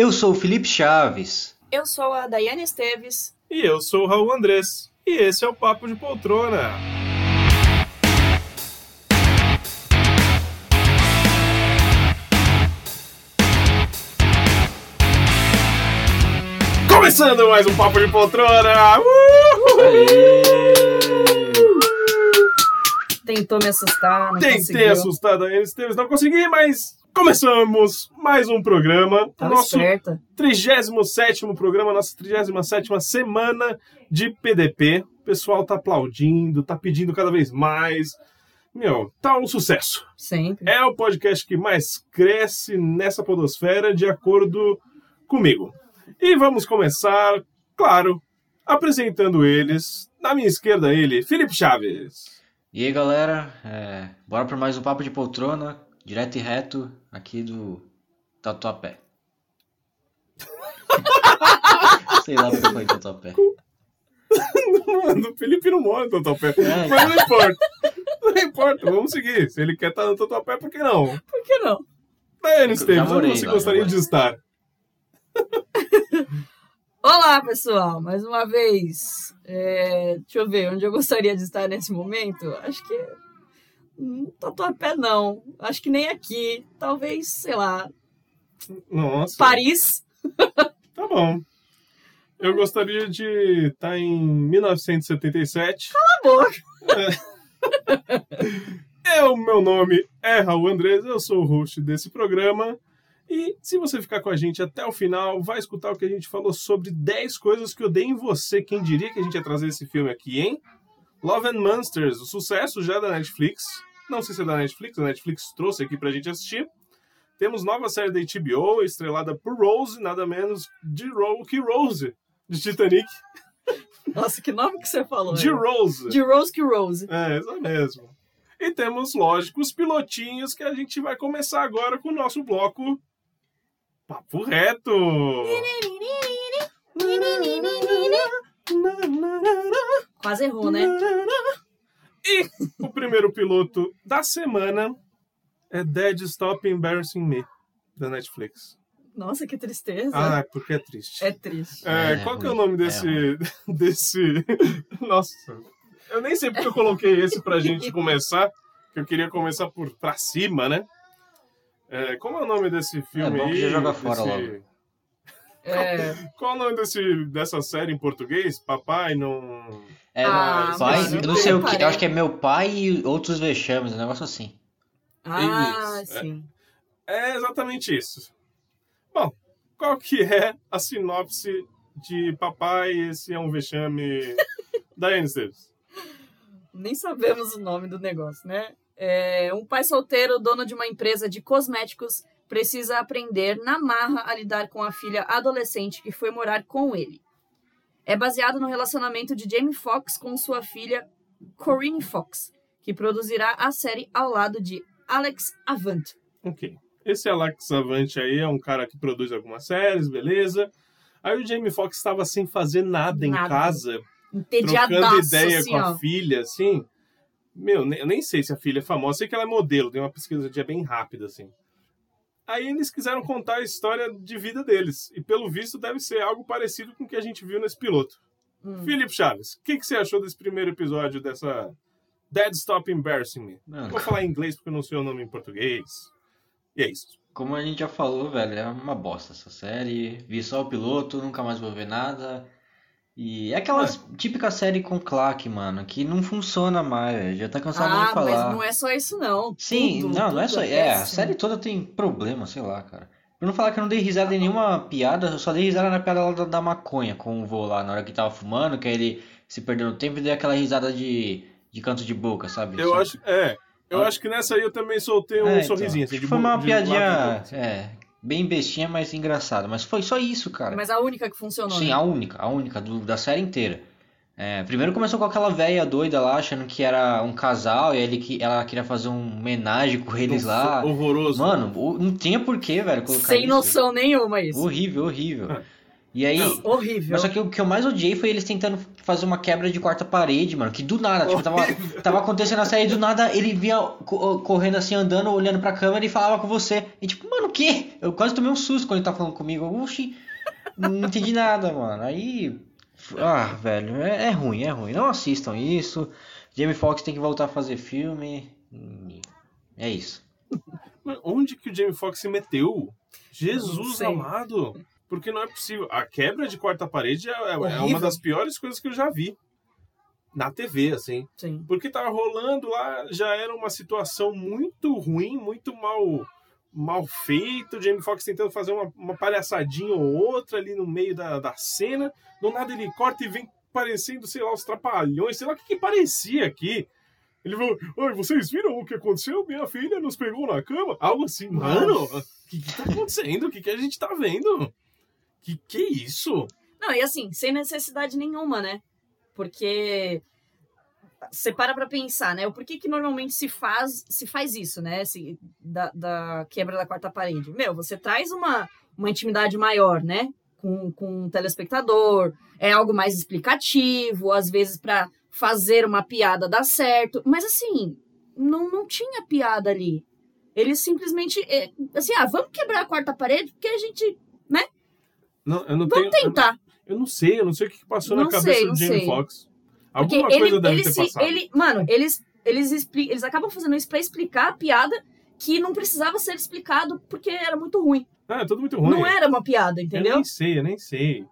Eu sou o Felipe Chaves. Eu sou a Daiane Esteves. E eu sou o Raul Andrés. E esse é o Papo de Poltrona. Começando mais um Papo de Poltrona! Tentou me assustar, não Tentei conseguiu. assustar a Daiane Esteves, não consegui, mas começamos mais um programa. Tava nosso esperta. 37 programa, nossa 37 semana de PDP. O pessoal tá aplaudindo, tá pedindo cada vez mais. Meu, tá um sucesso. Sempre. É o podcast que mais cresce nessa podosfera, de acordo comigo. E vamos começar, claro, apresentando eles. Na minha esquerda, ele, Felipe Chaves. E aí, galera, é, bora para mais um Papo de Poltrona, direto e reto, aqui do Tatuapé. Sei lá porque falei Tatuapé. Mano, o Felipe não mora no Tatuapé. É, Mas não importa. Não importa, vamos seguir. Se ele quer estar no Tatuapé, por que não? Por que não? Daiane Esteves, onde você lá, gostaria de estar? Olá, pessoal. Mais uma vez. É, deixa eu ver, onde eu gostaria de estar nesse momento? Acho que. Tatuapé não. Acho que nem aqui. Talvez, sei lá, Nossa. Paris. Tá bom. Eu gostaria de estar em 1977. Cala a boca. É, o meu nome é Raul Andrés, eu sou o host desse programa. E se você ficar com a gente até o final, vai escutar o que a gente falou sobre 10 coisas que eu dei em você. Quem diria que a gente ia trazer esse filme aqui, hein? Love and Monsters, o sucesso já da Netflix. Não sei se é da Netflix, a Netflix trouxe aqui pra gente assistir. Temos nova série da HBO, estrelada por Rose, nada menos de Ro que Rose, de Titanic. Nossa, que nome que você falou? De? Rose. De Rose que Rose. É, isso mesmo. E temos, lógico, os pilotinhos que a gente vai começar agora com o nosso bloco Papo Reto. Quase errou, né? E o primeiro piloto da semana é Dead Stop Embarrassing Me, da Netflix. Nossa, que tristeza. Ah, porque é triste. É triste. É, É qual que é o ruim, nome é desse. desse. Nossa. Eu nem sei porque eu coloquei esse pra gente começar. Que eu queria começar por pra cima, né? É, como é o nome desse filme bom que aí? já joga fora Desse- logo. É, Qual é o nome desse, dessa série em português? Papai não. É, Ah, pai, eu não sei o que, eu acho que é meu pai e outros vexames, um negócio assim. Ah, Isso, é. sim. É exatamente isso. Bom, qual que é a sinopse de Papai? Esse é um vexame da Esteves? Nem sabemos o nome do negócio, né? É, um pai solteiro, dono de uma empresa de cosméticos, precisa aprender na marra a lidar com a filha adolescente que foi morar com ele. É baseado no relacionamento de Jamie Foxx com sua filha Corinne Foxx, que produzirá a série ao lado de Alex Avant. Ok. Esse Alex Avante aí é um cara que produz algumas séries, beleza. Aí o Jamie Foxx estava sem fazer nada, em Nada. casa, trocando ideia assim, com a ó. filha, assim. Meu, eu nem sei se a filha é famosa, sei que ela é modelo, tem uma pesquisa bem rápida, assim. Aí eles quiseram contar a história de vida deles. E pelo visto deve ser algo parecido com o que a gente viu nesse piloto. Hum. Felipe Chaves, o que, que você achou desse primeiro episódio dessa Dead Stop Embarrassing Me? Mano, Vou falar em inglês porque eu não sei o nome em português. E é isso. como a gente já falou, velho, é uma bosta essa série. Vi só o piloto, nunca mais vou ver nada. E é aquela típica série com claque, mano, que não funciona mais, velho. Já tá cansado Ah, de falar. mas não é só isso, não. Sim, Tudo, não, não é tudo só. É, a péssimo. série toda tem problema, sei lá, cara. Pra não falar que eu não dei risada em nenhuma piada, eu só dei risada na piada lá da, da maconha com o vô lá, na hora que tava fumando, que aí ele se perdeu no tempo e deu aquela risada de, de canto de boca, sabe? Eu Só- acho, é, eu Ah. acho que nessa aí eu também soltei um É, então, sorrisinho. acho Assim, que de foi uma de piadinha, lado e é, bem bestinha, mas engraçada. Mas foi só isso, cara. Mas a única que funcionou. Sim, né? a única, a única do- da série inteira. É, primeiro começou com aquela velha doida lá, achando que era um casal, e ele, que- ela queria fazer um homenagem com eles lá. Horroroso. Mano, não tinha porquê, velho, colocar Sem isso. noção nenhuma isso. Horrível, horrível. E aí. Não, Horrível. Mas só que o que eu mais odiei foi eles tentando fazer uma quebra de quarta parede, mano. Que do nada, tipo, tava, tava acontecendo a série e do nada ele vinha co- correndo assim, andando, olhando pra câmera e falava com você. E tipo, mano, o quê? Eu quase tomei um susto quando ele tava falando comigo. Oxi, não entendi nada, mano. Aí. Ah, velho, é, é ruim, é ruim. Não assistam isso. Jamie Foxx tem que voltar a fazer filme. É isso. Mas Onde que o Jamie Foxx se meteu? Jesus amado! Porque não é possível. A quebra de quarta parede é, é- uma das piores coisas que eu já vi. Na TV, assim. Sim. Porque tava rolando lá, já era uma situação muito ruim, muito mal mal feita. O Jamie Foxx tentando fazer uma, uma palhaçadinha ou outra ali no meio da, da cena. Do nada ele corta e vem parecendo, sei lá, os trapalhões, sei lá o que, que parecia aqui. Ele falou, oi, vocês viram o que aconteceu? Minha filha nos pegou na cama. Algo assim, mano, o que, que tá acontecendo? O que, que a gente tá vendo? Que que é isso? Não, e assim, sem necessidade nenhuma, né? Porque você para pra pensar, né? O porquê que normalmente se faz, se faz isso, né? Se, da, da quebra da quarta parede. Meu, você traz uma, uma intimidade maior, né? Com, com o telespectador, é algo mais explicativo, às vezes pra fazer uma piada dar certo. Mas assim, não, não tinha piada ali. Eles simplesmente, é, assim, ah, vamos quebrar a quarta parede porque a gente. Não, eu não Vamos tenho. eu- tentar. Eu não sei, eu não sei o que passou Não na cabeça sei, do Jamie. Foxx. Porque Alguma ele, coisa deve ele ter se, passado. ele, mano, eles eles expli- eles acabam fazendo isso pra explicar a piada que não precisava ser explicado porque era muito ruim. Ah, é tudo muito ruim. Não era uma piada, Eu entendeu? nem sei, eu nem sei.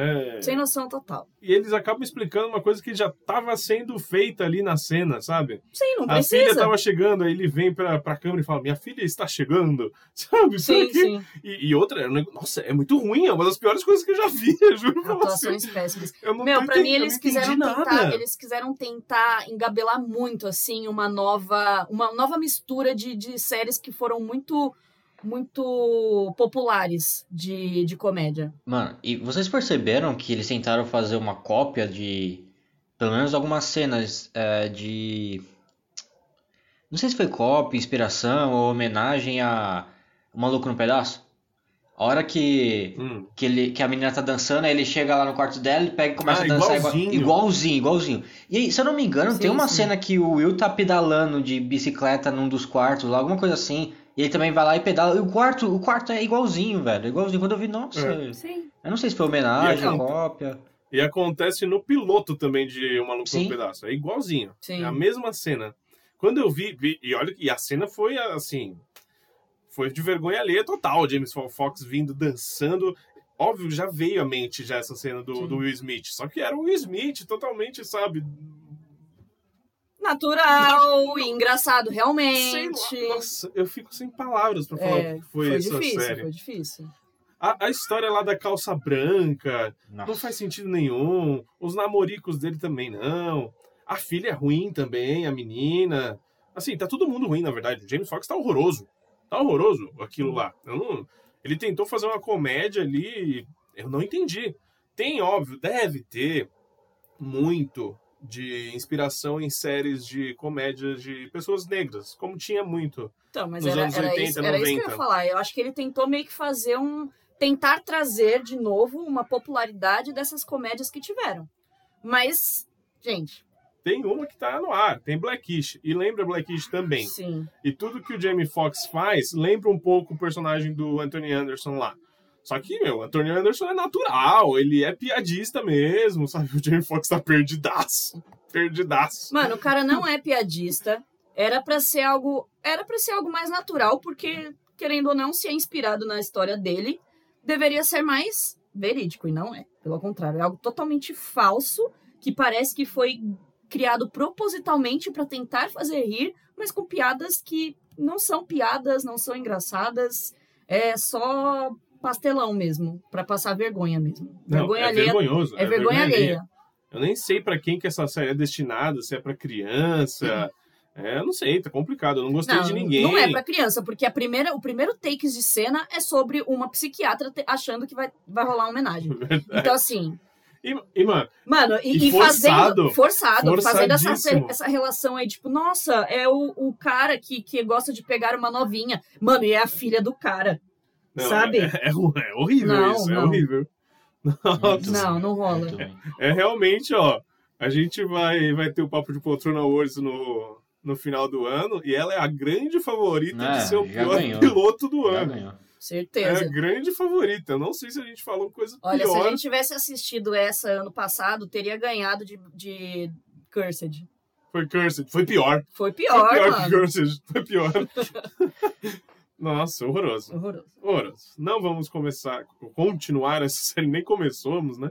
É, Sem noção total. E eles acabam explicando uma coisa que já estava sendo feita ali na cena, sabe? Sim, não A filha precisa. estava chegando, aí ele vem pra, pra câmera e fala: Minha filha está chegando, sabe? Isso Sim, aqui- sim. E, e outra, é nossa, é muito ruim, é uma das piores coisas que eu já vi, eu juro pra você. Atuações péssimas. Eu não Meu, pra mim eles quiseram nada. tentar, eles quiseram tentar engabelar muito assim uma nova, uma nova mistura de, de séries que foram muito muito populares de, de comédia. Mano, e vocês perceberam que eles tentaram fazer uma cópia de. Pelo menos algumas cenas é, de. Não sei se foi cópia, inspiração ou homenagem a O Maluco no Pedaço. A hora que, Hum. que, ele, que a menina tá dançando, aí ele chega lá no quarto dela, ele pega e começa Ah, a dançar igual- igualzinho. igualzinho, igualzinho. E aí, se eu não me engano, Sim, tem uma sim. cena que o Will tá pedalando de bicicleta num dos quartos, lá, alguma coisa assim. E ele também vai lá e pedala. E o quarto, o quarto é igualzinho, velho. Igualzinho. Quando eu vi, nossa. É. Sim. Eu não sei se foi homenagem, E aqui- cópia. E acontece no piloto também de O Maluco Sim. no Pedaço. É igualzinho. Sim. É a mesma cena. Quando eu vi, vi- e olha, e a cena foi assim, foi de vergonha alheia total. James Fox vindo dançando. Óbvio, já veio à mente já essa cena do, do Will Smith. Só que era o Will Smith totalmente, sabe? Natural, e engraçado, realmente. lá, nossa, eu fico sem palavras pra falar É, o que foi, foi essa difícil, série. foi difícil. A, a história lá da calça branca não Nossa. faz sentido nenhum. Os namoricos dele também não. A filha é ruim também, a menina. Assim, tá todo mundo ruim, na verdade. O James Fox tá horroroso. Tá horroroso aquilo lá. Não- Ele tentou fazer uma comédia ali. Eu não entendi. Tem, óbvio, deve ter muito de inspiração em séries de comédia de pessoas negras, como tinha muito. Então, mas Nos era, anos era 80, isso, era isso que eu 90. ia falar. Eu acho que ele tentou meio que fazer um. Tentar trazer de novo uma popularidade dessas comédias que tiveram. Mas, gente, Tem uma que tá no ar, tem Blackish. E lembra Blackish também. sim. E tudo que o Jamie Foxx faz lembra um pouco o personagem do Anthony Anderson lá. Só que, meu, o Anthony Anderson é natural, ele é piadista mesmo, sabe? O Jamie Foxx tá perdidaço. Perdidaço. Mano, o cara não é piadista. Era pra ser algo. Era para ser algo mais natural, porque, querendo ou não, se é inspirado na história dele, deveria ser mais verídico. E não é. Pelo contrário, é algo totalmente falso, que parece que foi criado propositalmente pra tentar fazer rir, mas com piadas que não são piadas, não são engraçadas. É só pastelão mesmo, pra passar vergonha mesmo. Não, Vergonha é alheia. vergonhoso. É vergonha alheia. Eu nem sei pra quem que essa série é destinada, se é pra criança. É, eu não sei, tá complicado. Eu não gostei Não, de ninguém. não é pra criança, porque a primeira, o primeiro takes de cena é sobre uma psiquiatra te- achando que vai, vai rolar uma homenagem. Então, assim, E, e, mano, mano, e, E forçado. fazendo. Forçado, fazendo essa, essa relação aí, tipo, nossa, é o, o cara que, que gosta de pegar uma novinha. Mano, e é a filha do cara. não, Sabe? É, é, é horrível Não, isso, é não. horrível. Nossa. Não, não rola. Ruim. É realmente, ó. A gente vai, vai ter o Papo de Poltrona Awards no, no final do ano e ela é a grande favorita É, de ser o pior ganhou. piloto do Já ano. Ganhou. É Certeza. a grande favorita. Eu não sei se a gente falou coisa Olha, se pior. a gente tivesse assistido essa ano passado, teria ganhado de, de Cursed. Foi Cursed. Foi pior. Foi Foi pior, pior que mano. Cursed. Foi pior. Nossa, horroroso. Horroroso. Horroroso. Não vamos começar, continuar essa série, nem começamos, né?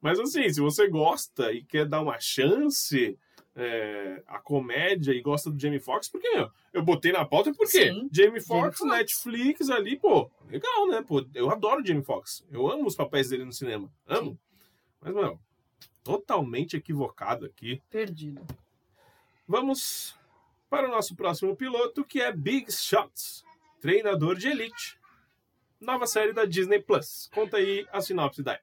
Mas assim, se você gosta e quer dar uma chance é, à comédia e gosta do Jamie Foxx, porque meu, eu botei na pauta porque Sim, Jamie Foxx, Foxx. Netflix ali, pô, legal, né? Pô, eu adoro o Jamie Foxx. Eu amo os papéis dele no cinema. Amo. Mas, meu, totalmente equivocado aqui. Perdido. Vamos para o nosso próximo piloto, que é Big Shots, treinador de elite. Nova série da Disney Plus. Conta aí a sinopse daí.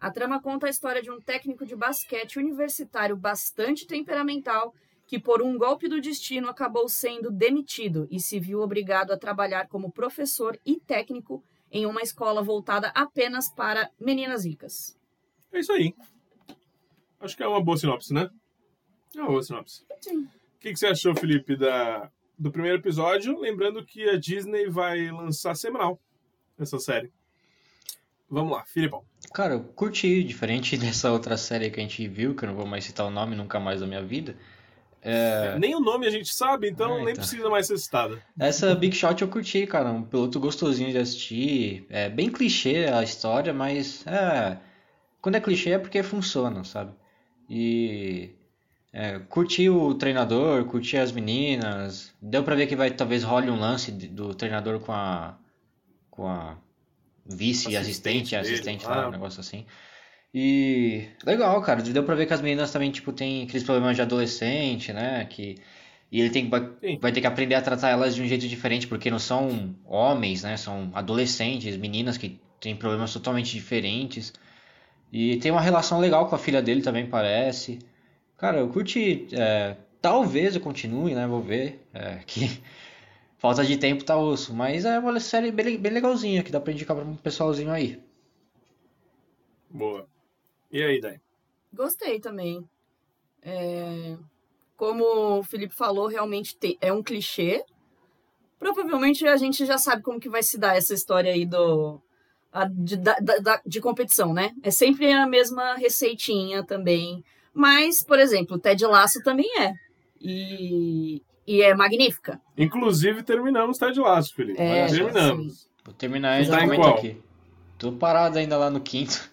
A trama conta a história de um técnico de basquete universitário bastante temperamental que, por um golpe do destino, acabou sendo demitido e se viu obrigado a trabalhar como professor e técnico em uma escola voltada apenas para meninas ricas. É isso aí. Acho que é uma boa sinopse, né? É uma boa sinopse. Sim. O que, que você achou, Felipe, da, do primeiro episódio? Lembrando que a Disney vai lançar semanal essa série. Vamos lá, Filipão. Cara, eu curti, diferente dessa outra série que a gente viu, que eu não vou mais citar o nome nunca mais da minha vida. É, Nem o nome a gente sabe, então É, nem então. precisa mais ser citada. Essa Big Shot eu curti, cara. Um piloto gostosinho de assistir. É bem clichê a história, mas é. Quando é clichê é porque funciona, sabe? E. É, curti o treinador, curti as meninas. Deu pra ver que vai talvez role um lance do treinador com a. com a vice-assistente, Assistente assistente lá, um negócio assim. E legal, cara. Deu pra ver que as meninas também, tipo, tem aqueles problemas de adolescente, né? Que, e ele tem, que- vai, vai ter que aprender a tratar elas de um jeito diferente, porque não são homens, né? São adolescentes, meninas que têm problemas totalmente diferentes. E tem uma relação legal com a filha dele também, parece. Cara, eu curti. é, talvez eu continue, né? Vou ver. É, que falta de tempo tá osso. Mas é uma série bem, bem legalzinha que dá pra indicar pra um pessoalzinho aí. Boa. E aí, Dai? Gostei também. É, Como o Felipe falou, realmente te- é um clichê. Provavelmente a gente já sabe como que vai se dar essa história aí do a- de, da- da- de competição, né? É sempre a mesma receitinha também. Mas, por exemplo, o Ted Lasso também é. E, e é magnífica. Inclusive, terminamos Ted Lasso, Felipe. É, terminamos. Vou terminar e Tá já qual? aqui. Tô parado ainda lá no quinto.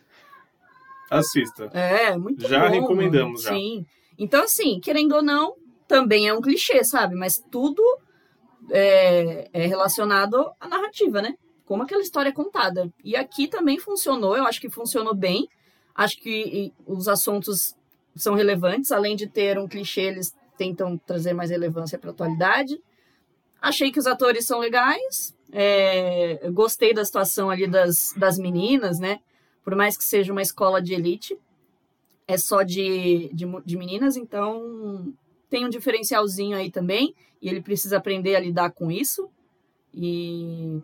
Assista. É, muito Já bom, recomendamos, já. Sim. Então, assim, querendo ou não, também é um clichê, sabe? Mas tudo é, é relacionado à narrativa, né? Como aquela história é contada. E aqui também funcionou, eu acho que funcionou bem. Acho que os assuntos são relevantes, além de ter um clichê, eles tentam trazer mais relevância para a atualidade. Achei que os atores são legais. É, gostei da situação ali das, das meninas, né? Por mais que seja uma escola de elite, é só de, de, de meninas, então tem um diferencialzinho aí também. E ele precisa aprender a lidar com isso. E.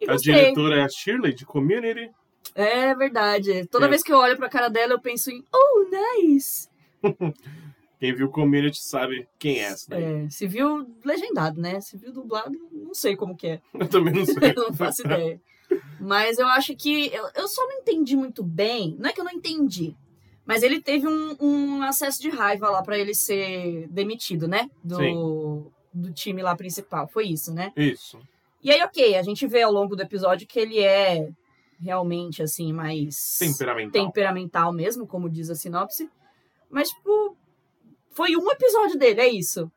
E A diretora é a Shirley, de Community. É verdade. Toda É. vez que eu olho pra cara dela, eu penso em Oh, nice! Quem viu Community sabe quem é essa daí. É, se viu legendado, né? Se viu dublado, não sei como que é. Eu também não sei. Eu não faço ideia. Mas eu acho que. Eu, eu só não entendi muito bem. Não é que eu não entendi. Mas ele teve um, um acesso de raiva lá pra ele ser demitido, né? Do, do time lá principal. Foi isso, né? Isso. E aí, ok, a gente vê ao longo do episódio que ele é realmente, assim, mais Temperamental. temperamental mesmo, como diz a sinopse. Mas, tipo, foi um episódio dele, é isso.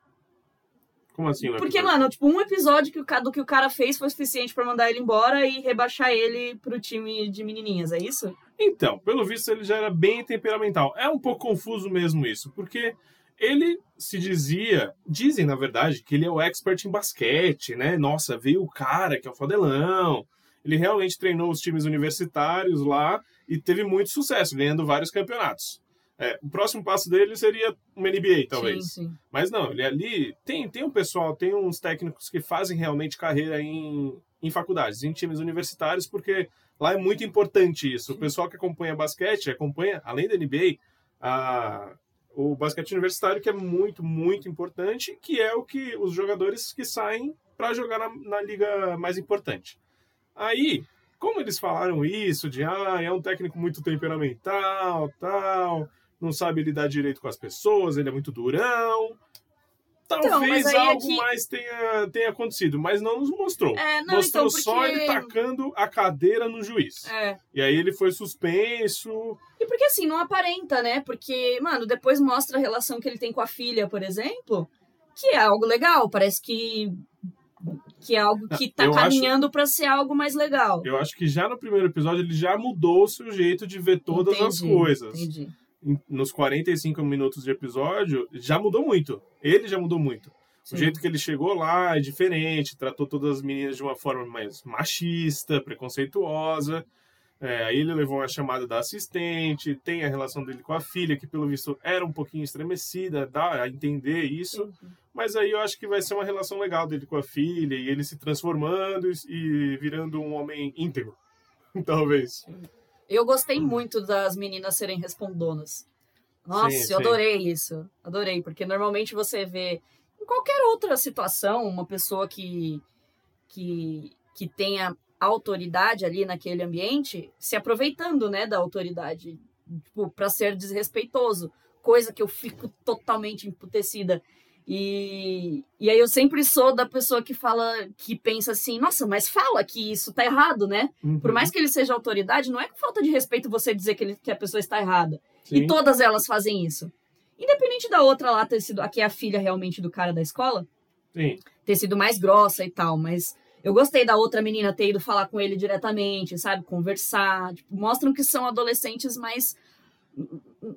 Como assim? um Porque, mano, tipo, um episódio que o, do que o cara fez foi suficiente pra mandar ele embora e rebaixar ele pro time de menininhas, é isso? Então, pelo visto, ele já era bem temperamental. É um pouco confuso mesmo isso, porque ele se dizia, dizem na verdade, que ele é o expert em basquete, né? Nossa, veio o cara que é o fodelão. Ele realmente treinou os times universitários lá e teve muito sucesso, ganhando vários campeonatos. É, o próximo passo dele seria uma NBA, talvez. Sim, sim. Mas não, ele ali tem, tem um pessoal, tem uns técnicos que fazem realmente carreira em, em faculdades, em times universitários, porque lá é muito importante isso. O pessoal que acompanha basquete, acompanha, além da NBA, a, o basquete universitário, que é muito, muito importante, que é o que os jogadores que saem para jogar na, na, liga mais importante. Aí, como eles falaram isso, de ah, é um técnico muito temperamental, tal, não sabe lidar direito com as pessoas, ele é muito durão. Talvez então, algo aqui... mais tenha, tenha acontecido, mas não nos mostrou. É, não, mostrou então, porque... só ele tacando a cadeira no juiz. É. E aí ele foi suspenso. E porque assim, não aparenta, né? Porque, mano, depois mostra a relação que ele tem com a filha, por exemplo, que é algo legal. Parece que que é algo que tá eu caminhando para ser algo mais legal. Eu acho que já no primeiro episódio ele já mudou o seu jeito de ver todas entendi, as coisas. Entendi nos 45 minutos de episódio, já mudou muito. Ele já mudou muito. Sim. O jeito que ele chegou lá é diferente, tratou todas as meninas de uma forma mais machista, preconceituosa. É, aí ele levou uma chamada da assistente, tem a relação dele com a filha, que pelo visto era um pouquinho estremecida, dá a entender isso. Uhum. Mas aí eu acho que vai ser uma relação legal dele com a filha, e ele se transformando e virando um homem íntegro, talvez. Sim. Eu gostei muito das meninas serem respondonas. Nossa, sim, eu adorei isso. Adorei, porque normalmente você vê em qualquer outra situação uma pessoa que que que tenha autoridade ali naquele ambiente se aproveitando, né, da autoridade, tipo, para ser desrespeitoso, coisa que eu fico totalmente emputecida. E, e aí eu sempre sou da pessoa que fala, que pensa assim, nossa, mas fala que isso tá errado, né? Uhum. Por mais que ele seja autoridade, não é com falta de respeito você dizer que, ele, que a pessoa está errada. Sim. E todas elas fazem isso. Independente da outra lá ter sido, aqui é a filha realmente do cara da escola, Sim. ter sido mais grossa e tal, mas eu gostei da outra menina ter ido falar com ele diretamente, sabe? Conversar. Tipo, mostram que são adolescentes mais.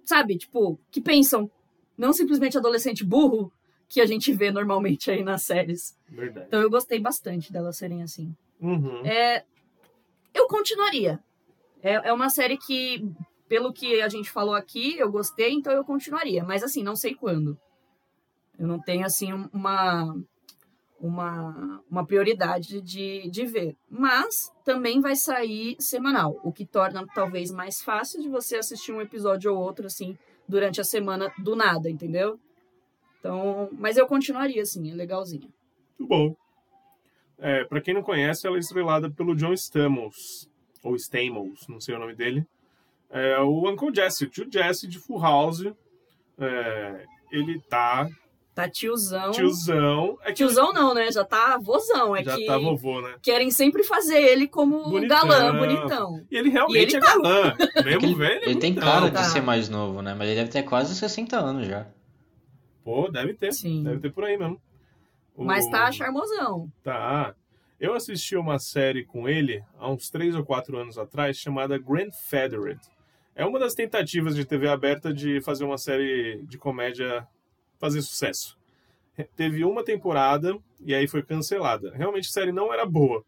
Sabe? Tipo, que pensam. Não simplesmente adolescente burro, que a gente vê normalmente aí nas séries. Verdade. Então eu gostei bastante delas serem assim. Uhum. É, eu continuaria. É, é uma série que, pelo que a gente falou aqui, eu gostei, então eu continuaria. Mas assim, não sei quando. Eu não tenho assim uma uma, uma prioridade de, de ver. Mas também vai sair semanal, o que torna talvez mais fácil de você assistir um episódio ou outro assim durante a semana do nada, entendeu? Então, mas eu continuaria assim, é legalzinha. Muito bom. É, para quem não conhece, ela é estrelada pelo John Stamos, ou Stamos, não sei o nome dele. É o Uncle Jesse, o tio Jesse de Full House. É, ele tá Tá tiozão. Tiozão. É que tiozão não, né? Já tá vozão. É já que tá vovô, né? Querem sempre fazer ele como bonitão. galã, bonitão. E ele realmente e ele é tá... galã. Mesmo ele, velho. Ele, tem cara tá. de ser mais novo, né? Mas ele deve ter quase 60 anos já. Pô, deve ter. Sim. Deve ter por aí mesmo. Mas tá charmosão. Tá. Eu assisti uma série com ele há uns 3 ou 4 anos atrás chamada Grandfathered. É uma das tentativas de TV aberta de fazer uma série de comédia fazer sucesso. Teve uma temporada e aí foi cancelada. Realmente a série não era boa,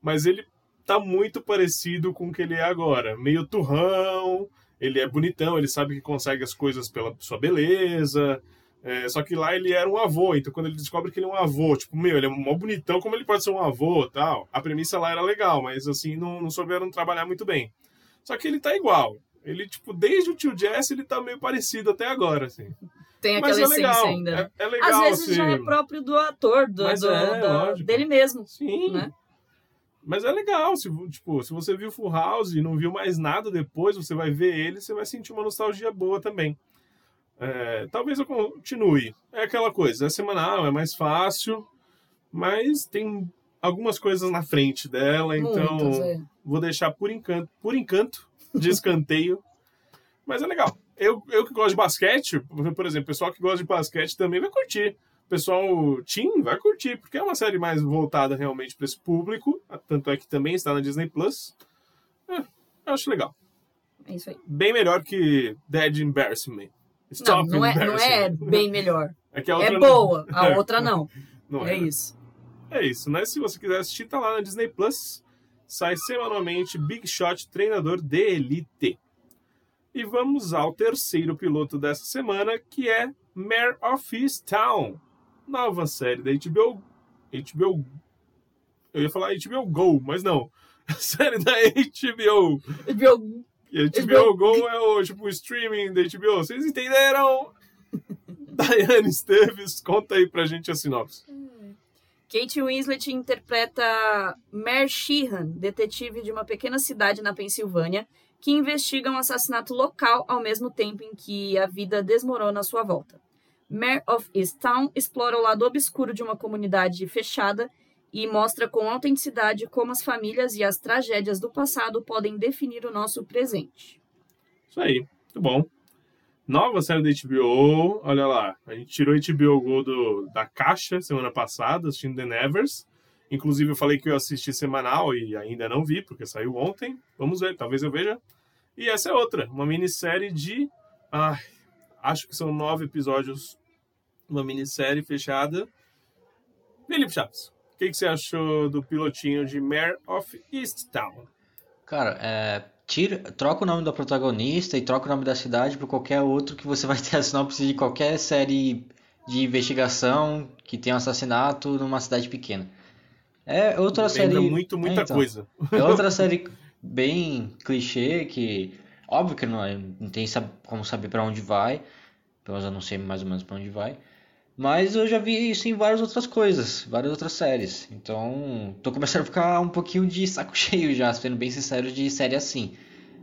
mas ele tá muito parecido com o que ele é agora. Meio turrão, ele é bonitão, ele sabe que consegue as coisas pela sua beleza, é, só que lá ele era um avô, então quando ele descobre que ele é um avô, tipo, meu, ele é mó bonitão, como ele pode ser um avô tal? A premissa lá era legal, mas assim, não, não souberam trabalhar muito bem. Só que ele tá igual. Ele, tipo, desde o tio Jesse, ele tá meio parecido até agora, assim. Tem aquela mas é essência legal, ainda. É, é, legal, Às vezes assim. já é próprio do ator, do, Mas do, é, do- dele mesmo. Sim. Né? Mas é legal, se, tipo, se você viu Full House e não viu mais nada depois, você vai ver ele, você vai sentir uma nostalgia boa também. É, talvez eu continue. É aquela coisa, é semanal, é mais fácil, mas tem algumas coisas na frente dela, então Muitas, é. vou deixar por encanto, por encanto, de escanteio. mas é legal. Eu, eu que gosto de basquete, por exemplo, o pessoal que gosta de basquete também vai curtir. O pessoal Team vai curtir, porque é uma série mais voltada realmente para esse público. Tanto é que também está na Disney Plus. É, eu acho legal. É isso aí. Bem melhor que Dead Embarrassing Me. Não, Stop não é, não é bem melhor. É que a É outra não- boa, a outra não. Não É é, isso. É isso, né? Se você quiser assistir, tá lá na Disney Plus. Sai semanalmente Big Shot Treinador de Elite. E vamos ao terceiro piloto dessa semana, que é Mare of Easttown. Nova série da HBO. HBO. Eu ia falar HBO Go, mas não. Série da HBO. HBO. E HBO Go é o, tipo, o streaming da HBO. Vocês entenderam? Diane Esteves, conta aí pra gente a sinopse. Kate Winslet interpreta Mare Sheehan, detetive de uma pequena cidade na Pensilvânia, que investiga um assassinato local ao mesmo tempo em que a vida desmorona à sua volta. Mare of Easttown explora o lado obscuro de uma comunidade fechada e mostra com autenticidade como as famílias e as tragédias do passado podem definir o nosso presente. Isso aí, muito bom. Nova série da HBO, olha lá, a gente tirou HBO Go do, da caixa semana passada, assistindo The Nevers. Inclusive eu falei que eu assisti semanal e ainda não vi, porque saiu ontem. Vamos ver, talvez eu veja. E essa é outra, uma minissérie de. Ai, acho que são nove episódios. Uma minissérie fechada. Felipe Chaves, que, que você achou do pilotinho de Mare of Easttown? Cara, é, tira, troca o nome da protagonista e troca o nome da cidade por qualquer outro que você vai ter a sinopse de qualquer série de investigação que tem um assassinato numa cidade pequena. É outra Lembra série. muito, muita é, então. coisa. É outra série bem clichê que. Óbvio que não, é- não tem como saber pra onde vai. Pelo menos eu não sei mais ou menos pra onde vai. Mas eu já vi isso em várias outras coisas, várias outras séries. Então, tô começando a ficar um pouquinho de saco cheio já, sendo bem sincero, de série assim.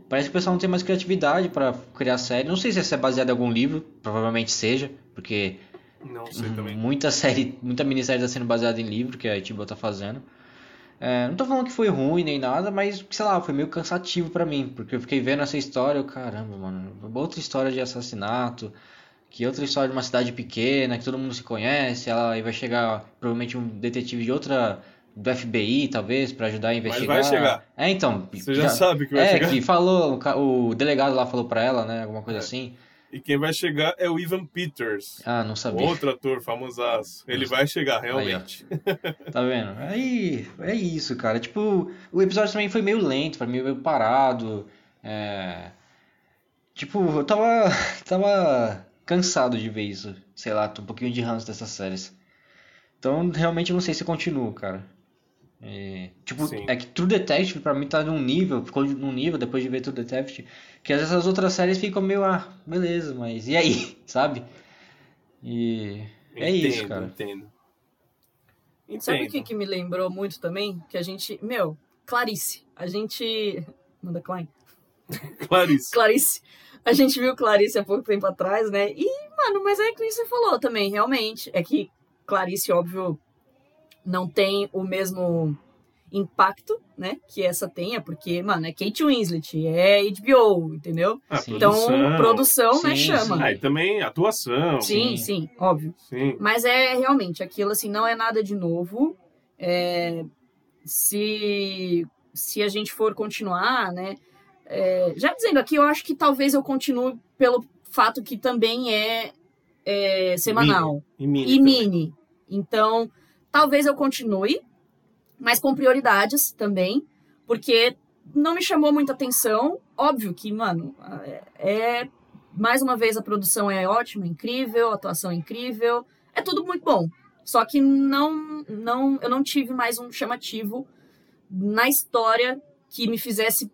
Parece que o pessoal não tem mais criatividade pra criar série. Não sei se essa é baseada em algum livro, provavelmente seja, porque Não sei também. Muita série, muita minissérie está sendo baseada em livro que a HBO tá fazendo. É, não tô falando que foi ruim nem nada, mas sei lá, foi meio cansativo pra mim, porque eu fiquei vendo essa história, eu, caramba, mano, outra história de assassinato, que outra história de uma cidade pequena, que todo mundo se conhece, ela aí vai chegar provavelmente um detetive de outra do FBI, talvez, pra ajudar a investigar. vai chegar. É, então, Você já sabe que vai é, chegar. que falou, o delegado lá falou pra ela, né, alguma coisa É. assim. E quem vai chegar é o Ivan Peters. Ah, não sabia. Outro ator famosaço. Ele vai chegar, realmente. Tá vendo? Aí, é isso, cara. Tipo, o episódio também foi meio lento, mim, meio parado. É... Tipo, eu tava, tava cansado de ver isso. Sei lá, tô um pouquinho de ranço dessas séries. Então, realmente, eu não sei se continuo, cara. É, tipo, Sim. é que True Detective pra mim tá num nível, ficou num nível depois de ver True Detective, que essas outras séries ficam meio, ah, beleza, mas e aí, sabe? E é entendo, isso, cara. Entendo. Entendo. Sabe o que, que me lembrou muito também? Que a gente. Meu, Clarice. A gente. Manda Klein. Clarice. Clarice. A gente viu Clarice há pouco tempo atrás, né? E, mano, mas é que você falou também, realmente. É que Clarice, óbvio, não tem o mesmo impacto, né? Que essa tenha, porque, mano, é Kate Winslet, é HBO, entendeu? Ah. Então, produção. produção, né, Sim, chama. sim. Ah, e também atuação. Sim, Sim. sim, óbvio. Sim. Mas é realmente aquilo assim, não é nada de novo. É, se, se a gente for continuar, né? É, já dizendo aqui, eu acho que talvez eu continue pelo fato que também é, é semanal E mini. e mini. Então, talvez eu continue, mas com prioridades também, porque não me chamou muita atenção. Óbvio que, mano, é, é- mais uma vez a produção é ótima, incrível, a atuação é incrível, é tudo muito bom. Só que não, não, eu não tive mais um chamativo na história que me fizesse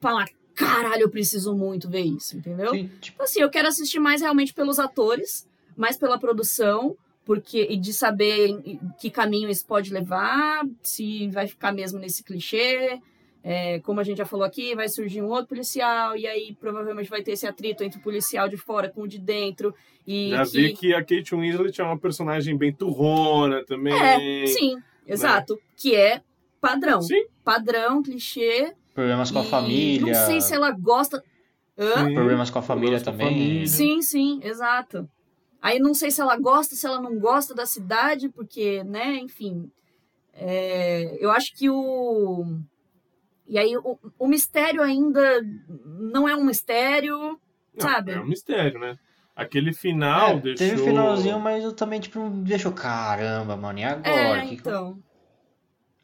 falar, caralho, eu preciso muito ver isso, entendeu? Sim, tipo, assim, eu quero assistir mais realmente pelos atores, mais pela produção, porque e de saber em que caminho isso pode levar, se vai ficar mesmo nesse clichê. É, como a gente já falou aqui, vai surgir um outro policial, e aí provavelmente vai ter esse atrito entre o policial de fora com o de dentro. E Já que... vi que a Kate Winslet é uma personagem bem turrona também. É, sim, exato. Que é padrão. Sim, Padrão, clichê. Problemas com a família. Não sei se ela gosta. Sim. Problemas com a família com a também. família. Sim, sim, exato. Aí não sei se ela gosta, se ela não gosta da cidade, porque, né, enfim. é, eu acho que o. E aí o, o mistério ainda não é um mistério, Não, sabe? É um mistério, né? Aquele final É, deixou... Teve finalzinho, mas eu também, tipo, deixou, caramba, mano, e agora? É, Que que- então.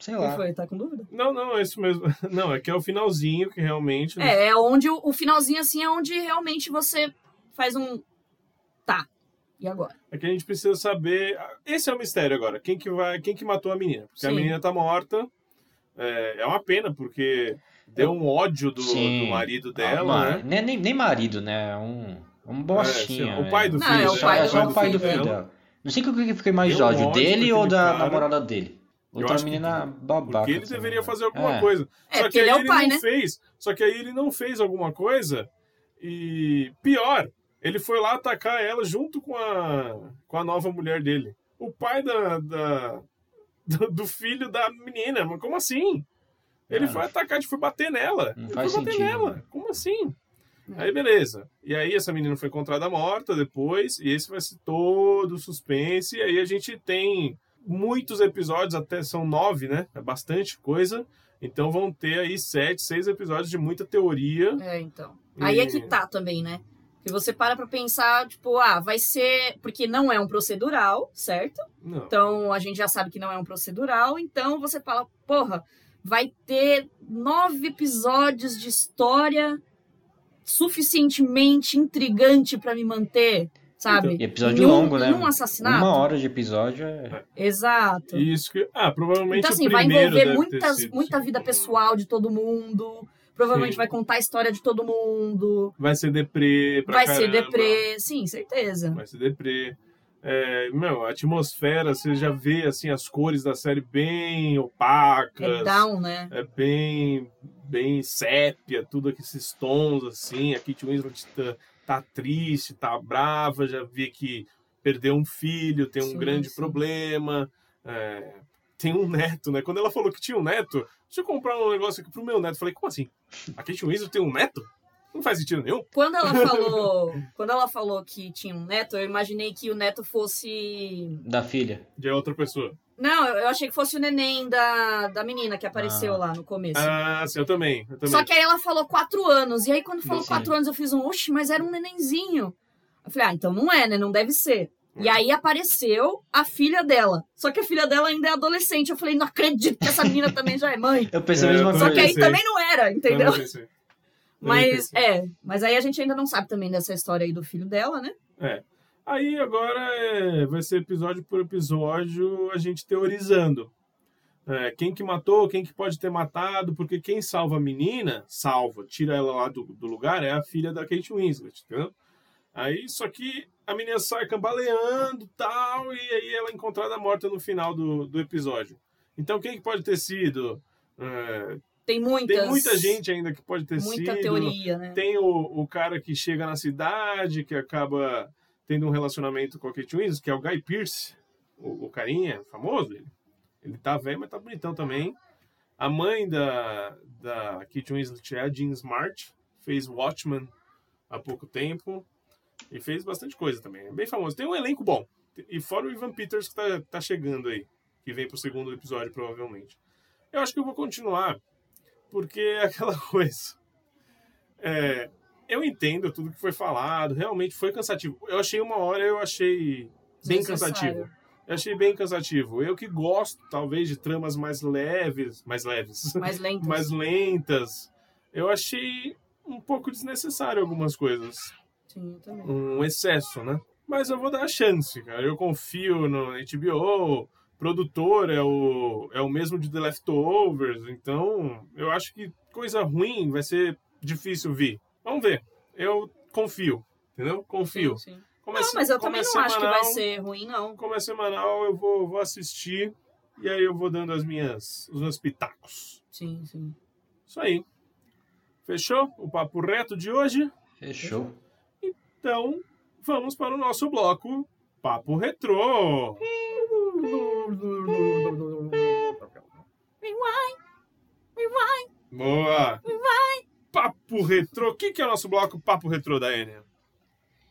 Sei O que lá. foi? Tá com dúvida? Não, não, é isso mesmo. Não, é que é o finalzinho que realmente... É, é onde o, o finalzinho, assim, é onde realmente você faz um. Tá. E agora? É que a gente precisa saber. Esse é o mistério agora. Quem que vai, quem que matou a menina? Porque a Sim. menina tá morta. É, é uma pena porque deu um ódio do, do marido Ah, dela, né? nem, nem, marido, né? É Um, um bostinha. É, o pai do Não, filho. é o né? pai é do- só o pai do filho filho dela. Não sei o que que fiquei mais Deu um ódio, ódio dele ou da cara. namorada dele. Outra acho que- menina babaca. Porque ele também. deveria fazer alguma É. coisa. É, só que ele aí é o pai, não né? fez. Só que aí ele não fez alguma coisa e pior, ele foi lá atacar ela junto com a, com a nova mulher dele. O pai da, da- do, filho da menina, mas como assim? Ele Ah. foi atacar, tipo, foi bater nela. Ele foi bater sentido, nela. né? Como assim? É. Aí beleza. E aí essa menina foi encontrada morta depois, e esse vai ser todo suspense. E aí a gente tem muitos episódios, até são nove, né? É bastante coisa. Então vão ter aí sete, seis episódios de muita teoria. É, então. Aí é que tá também, né? Que você para pra pensar, tipo, ah, vai ser. Porque não é um procedural, certo? Não. Então a gente já sabe que não é um procedural. Então você fala, porra, vai ter nove episódios de história suficientemente intrigante pra me manter, sabe? E episódio um- longo, né? um assassinato. Uma hora de episódio é. Exato. Isso que. Ah, provavelmente Então, assim, o vai envolver muitas, sido, muita sim. vida pessoal de todo mundo. Provavelmente Sim. vai contar a história de todo mundo. Vai ser deprê pra vai ser caramba. deprê. Sim, certeza. Vai ser deprê. É, meu, a atmosfera, você já vê assim as cores da série bem opacas. É down, né? é bem bem sépia, tudo aqui esses tons assim. A Kate Winslet tá, triste, tá brava, já vê que perdeu um filho, tem um Sim, grande sim. problema. é, tem um neto, né? Quando ela falou que tinha um neto, deixa eu comprar um negócio aqui pro meu neto. Eu Falei, como assim? A Kate Winslet tem um neto? Não faz sentido nenhum. Quando ela falou, quando ela falou que tinha um neto, eu imaginei que o neto fosse. Da filha. De outra pessoa. Não, eu achei que fosse o neném da, da menina que apareceu Ah. lá no começo. Ah, sim, eu também. Eu também. Só que aí ela falou quatro anos. E aí, quando falou Sim. quatro anos, eu fiz um, oxe, mas era um nenenzinho. Eu falei, ah, então não é, né? Não deve ser. E aí apareceu a filha dela. Só que a filha dela ainda é adolescente. Eu falei, não acredito que essa menina também já é mãe. Eu pensei É, a mesma eu Só coisa. que aí também não era, entendeu? Mas é, mas aí a gente ainda não sabe também dessa história aí do filho dela, né? É. Aí agora é, vai ser episódio por episódio a gente teorizando. É, quem que matou, quem que pode ter matado, porque quem salva a menina, salva, tira ela lá do, do lugar, é a filha da Kate Winslet, entendeu? Aí, só que a menina sai cambaleando tal, e aí ela é encontrada morta no final do, do episódio. Então, quem que pode ter sido? É, Tem muitas. tem muita gente ainda que pode ter Muita sido. teoria, né? Tem o, o cara que chega na cidade, que acaba tendo um relacionamento com a Kate Winslet, que é o Guy Pearce, o, o carinha famoso. Ele, ele tá velho, mas tá bonitão também. A mãe da, da Kate Winslet é a Jean Smart, fez Watchmen há pouco tempo e fez bastante coisa também. É bem famoso. Tem um elenco bom. E fora o Ivan Peters que tá, tá chegando aí, que vem pro segundo episódio provavelmente. Eu acho que eu vou continuar, porque é aquela coisa. É, eu entendo tudo que foi falado, realmente foi cansativo. Eu achei uma hora, eu achei bem cansativo. Eu achei bem cansativo. Eu que gosto, talvez, de tramas mais leves, mais leves, Mais lento. mais lentas, eu achei um pouco desnecessário algumas coisas. Sim, eu também. Um excesso, né? Mas eu vou dar a chance, cara. Eu confio no HBO, produtor é o, é o mesmo de The Leftovers, então eu acho que coisa ruim vai ser difícil vir. Vamos ver. Eu confio, entendeu? Confio. Sim, sim. Como é Não, mas eu como também é não acho que vai semanal- ser ruim, não. Como é semanal, eu vou, vou assistir e aí eu vou dando as minhas, os meus pitacos. Sim, sim. Isso aí. Fechou o papo reto de hoje? Fechou. Então, vamos para o nosso bloco Papo Retrô. Boa! Papo Retrô. O que que é o nosso bloco Papo Retrô da Enia?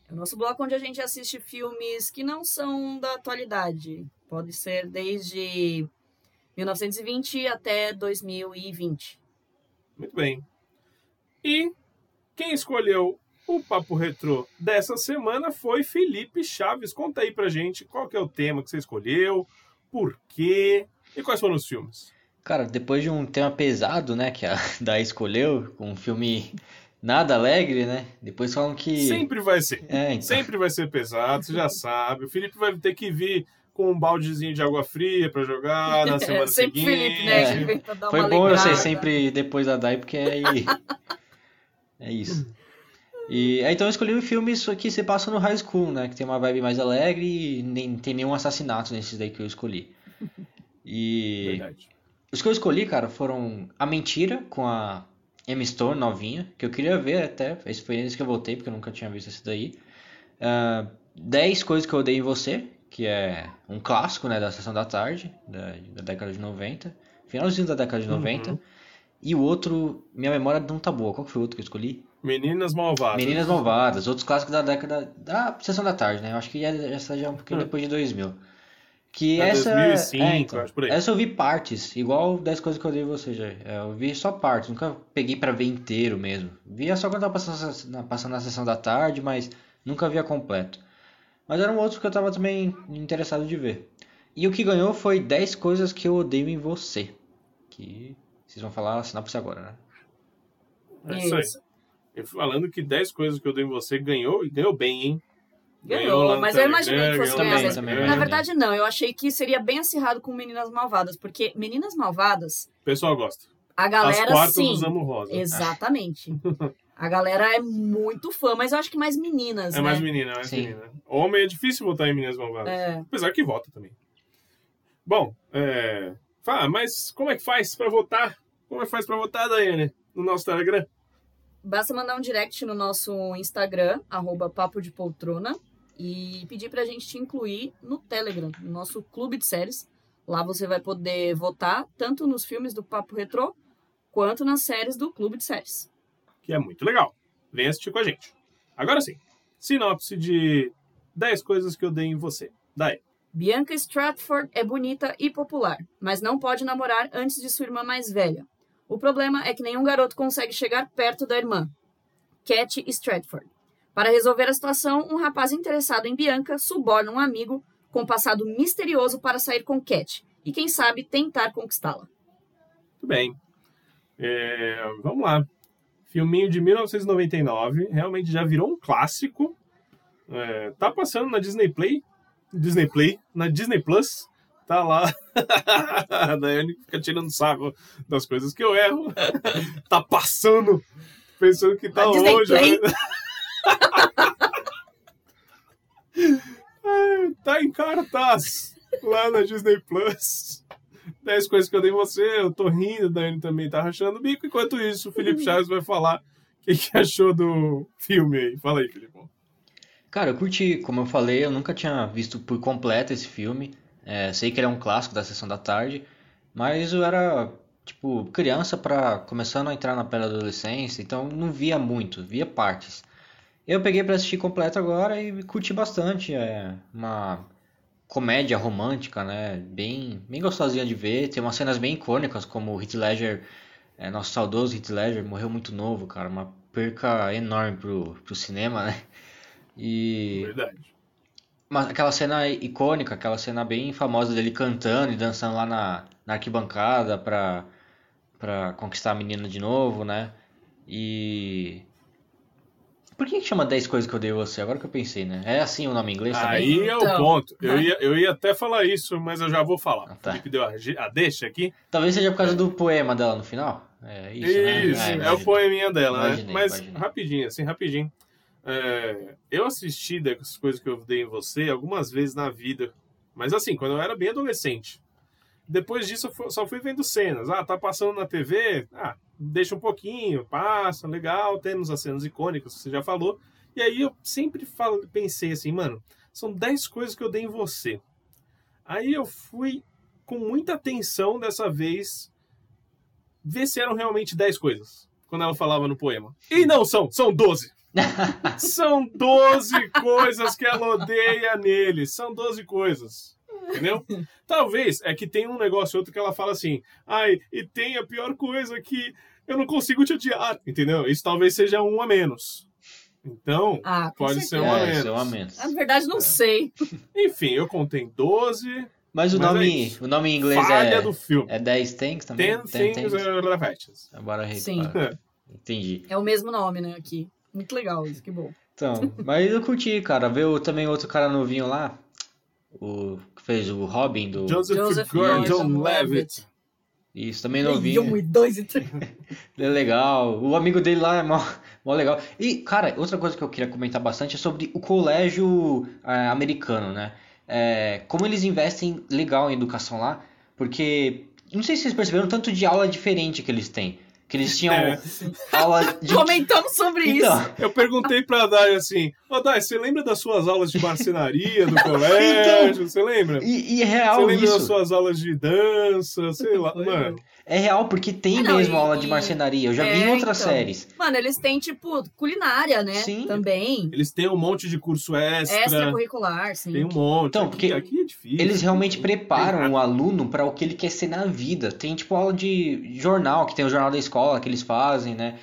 É o nosso bloco onde a gente assiste filmes que não são da atualidade. Pode ser desde 1920 até 2020. Muito bem. E quem escolheu o Papo Retrô dessa semana foi Felipe Chaves. Conta aí pra gente qual que é o tema que você escolheu, por quê e quais foram os filmes. Cara, depois de um tema pesado, né, que a Daí escolheu, com um filme nada alegre, né? Depois falam que. Sempre vai ser. É, então. Sempre vai ser pesado, você já sabe. O Felipe vai ter que vir com um baldezinho de água fria pra jogar na semana sempre seguinte. Felipe, né? É. Foi uma bom eu ser lembrada. sempre depois da DAI, porque aí. é isso. E aí, então eu escolhi um filme isso que se passa no high school, né? Que tem uma vibe mais alegre e nem tem nenhum assassinato nesses daí que eu escolhi. E Verdade. os que eu escolhi, cara, foram A Mentira com a Emma Stone novinha, que eu queria ver até. Esse foi nesse que eu voltei, porque eu nunca tinha visto esse daí. Ah, 10 Coisas que eu odeio em você, que é um clássico, né, da sessão da tarde, da, da década de 90. Finalzinho da década de 90. E o outro, minha memória não tá boa. Qual que foi o outro que eu escolhi? Meninas Malvadas. Meninas Malvadas, outros clássicos da década da sessão da tarde, né? Eu acho que já- essa já é um pouquinho Hum. depois de 2000. Que É essa 2005, é, então, acho por aí. essa eu vi partes, igual 10 coisas que eu odeio em você já. É, Eu vi só partes, nunca peguei pra ver inteiro mesmo. Via só quando tava passando, na- passando na sessão da tarde, mas nunca via completo. Mas era um outro que eu tava também interessado de ver. E o que ganhou foi 10 coisas que eu odeio em você. Que vocês vão falar a sinopse agora, né? É isso aí. Eu falando que 10 coisas que eu dei em você ganhou e ganhou bem, hein? Ganhou, no mas eu imaginei que fosse ganhou ganhar essa. Telegram. Na Também, verdade, não. Eu achei que seria bem acirrado com Meninas Malvadas, porque Meninas Malvadas, O pessoal gosta. a As galera quartas sim. usamos rosa. Exatamente. A galera é muito fã, mas eu acho que mais meninas, É né? mais menina, é mais Sim. menina. Homem é difícil votar em Meninas Malvadas. É. Apesar que vota também. Bom, é... Fala, mas como é que faz pra votar? Como é que faz pra votar, Daiane? No nosso Telegram? Basta mandar um direct no nosso Instagram, arroba Papo de Poltrona, e pedir pra gente te incluir no Telegram, no nosso clube de séries. Lá você vai poder votar tanto nos filmes do Papo Retrô, quanto nas séries do Clube de Séries. Que é muito legal. Vem assistir com a gente. Agora sim, sinopse de 10 coisas que eu dei em você. Daí. Bianca Stratford é bonita e popular, mas não pode namorar antes de sua irmã mais velha. O problema é que nenhum garoto consegue chegar perto da irmã, Cat Stratford. Para resolver a situação, um rapaz interessado em Bianca suborna um amigo com passado misterioso para sair com Cat e, quem sabe, tentar conquistá-la. Muito bem. É, vamos lá. Filminho de 1999. Realmente já virou um clássico. É, tá passando na Disney Play. Disney Play. Na Disney Plus. Tá lá. A Daiane fica tirando sarro das coisas que eu erro. tá passando. Pensando que tá Disney longe. Né? Tá em cartaz lá na Disney Plus. 10 coisas que eu dei em você, eu tô rindo, Dani também tá rachando o bico. Enquanto isso, o Felipe Chaves vai falar o que, que achou do filme aí. Fala aí, Felipe. Cara, eu curti, como eu falei, eu nunca tinha visto por completo esse filme. É, sei que ele é um clássico da sessão da tarde, mas eu era, tipo, criança pra começando a entrar na pele da adolescência, então não via muito, via partes. Eu peguei pra assistir completo agora e curti bastante. É uma comédia romântica, né? Bem, bem gostosinha de ver. Tem umas cenas bem icônicas, como o Heath Ledger, é, nosso saudoso Heath Ledger, morreu muito novo, cara. Uma perca enorme pro, pro cinema, né? E Verdade. Mas aquela cena icônica, aquela cena bem famosa dele cantando e dançando lá na, na arquibancada pra, pra conquistar a menina de novo, né? E. Por que que chama 10 coisas que eu dei a você? Agora que eu pensei, né? É assim o nome em inglês também? Aí é o Então. ponto. Eu ia, eu ia até falar isso, mas eu já vou falar. Ah, tá. O Felipe deu a, a deixa aqui. Talvez seja por causa do poema dela no final? É isso, né? Isso, Ah, é o poeminha dela, Imaginei, né? Mas imaginei. rapidinho, assim, rapidinho. É, eu assisti dessas coisas que eu dei em você algumas vezes na vida. Mas assim, quando eu era bem adolescente. Depois disso, eu só fui vendo cenas. Ah, tá passando na TV? Ah, deixa um pouquinho, passa, legal. Temos as cenas icônicas, você já falou. E aí eu sempre falo, pensei assim, mano, são 10 coisas que eu dei em você. Aí eu fui com muita atenção dessa vez ver se eram realmente 10 coisas. Quando ela falava no poema. E não são, são 12. são 12 coisas que ela odeia nele. São 12 coisas. Entendeu? Talvez é que tem um negócio outro que ela fala assim. Ai, e tem a pior coisa que eu não consigo te odiar. Entendeu? Isso talvez seja um a menos. Então, Ah, Pode ser um a É, é um a menos. Na verdade, não sei. enfim, eu contei 12. Mas o Mas é nome, isso. o nome em inglês Falha é, do filme. é 10 Things também? Ten things are Ravages. Agora Sim. Entendi. É o mesmo nome, né, aqui. Muito legal isso, que bom. Então, mas eu curti, cara. Ver o- também outro cara novinho lá, o que fez o Robin do. Joseph, Joseph Gordon-Levitt. Isso, também E um novinho. e dois e três. É legal. O amigo dele lá é mó, mó legal. E, cara, outra coisa que eu queria comentar bastante é sobre o colégio é, americano, né? É, como eles investem legal em educação lá, porque. Não sei se vocês perceberam o tanto de aula diferente que eles têm. Que eles tinham É. aula de. Comentamos sobre Então, isso. Eu perguntei pra Dai assim: Ô Dai, você lembra das suas aulas de marcenaria do colégio? Você lembra? e, e é Você real lembra das isso. suas aulas de dança? Sei lá, mano. É real, porque tem Ah, não, mesmo e- aula de marcenaria. Eu já vi É, em outras então. séries. Mano, eles têm, tipo, culinária, né? Sim. Também. Eles têm um monte de curso extra. Extracurricular, sim. Tem um monte. Então, aqui, porque aqui é difícil. Eles realmente Tem preparam o aluno para o que ele quer ser na vida. Tem tipo aula de jornal, que tem o jornal da escola que eles fazem, né?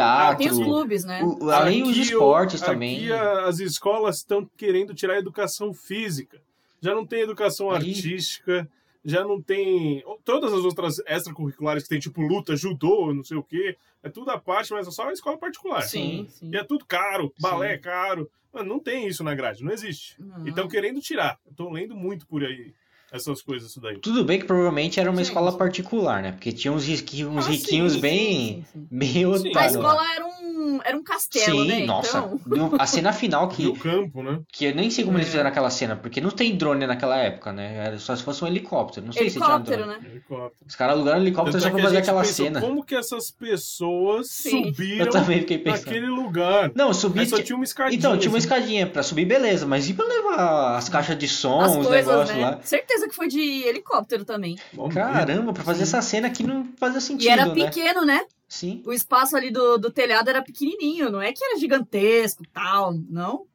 Ah, tem os Teatro. clubes, né? o- além os Aqui, esportes o- também. Aqui a- as escolas estão querendo tirar a educação física. Já não tem educação Aí- artística, já não tem. Todas as outras extracurriculares que tem, tipo luta, judô, não sei o quê. É tudo à parte, mas é só a escola particular. Sim, sim. E é tudo caro, balé Sim. é caro. Mano, não tem isso na grade, não existe. Não. E estão querendo tirar. Tô lendo muito por aí essas coisas, isso daí. Tudo bem que provavelmente era uma Sim, escola sim. particular, né? Porque tinha uns riquinhos, uns Ah, riquinhos sim, bem, sim, sim. bem Sim. A otários lá. escola era um, era um castelo, Sim, né? nossa. Então, No- A cena final que, o campo, né? que eu nem sei como eles É. fizeram aquela cena, porque não tem drone naquela época, né? Era só se fosse um helicóptero. Não sei se tinha helicóptero, drone. né? Helicóptero. Os caras alugaram um helicóptero só é pra fazer aquela pensou, cena. Como que essas pessoas Sim. subiram Eu também fiquei pensando. naquele lugar? Não, subir. Só tinha uma escadinha. Então, tinha uma assim. escadinha pra subir, beleza, mas e pra levar as caixas de som, As os coisas, negócios né? lá? Certeza que foi de helicóptero também. Bom, Caramba, pra fazer essa cena aqui não fazia sentido, E era né? pequeno, né? Sim. O espaço ali do, do telhado era pequenininho, não é que era gigantesco tal, não.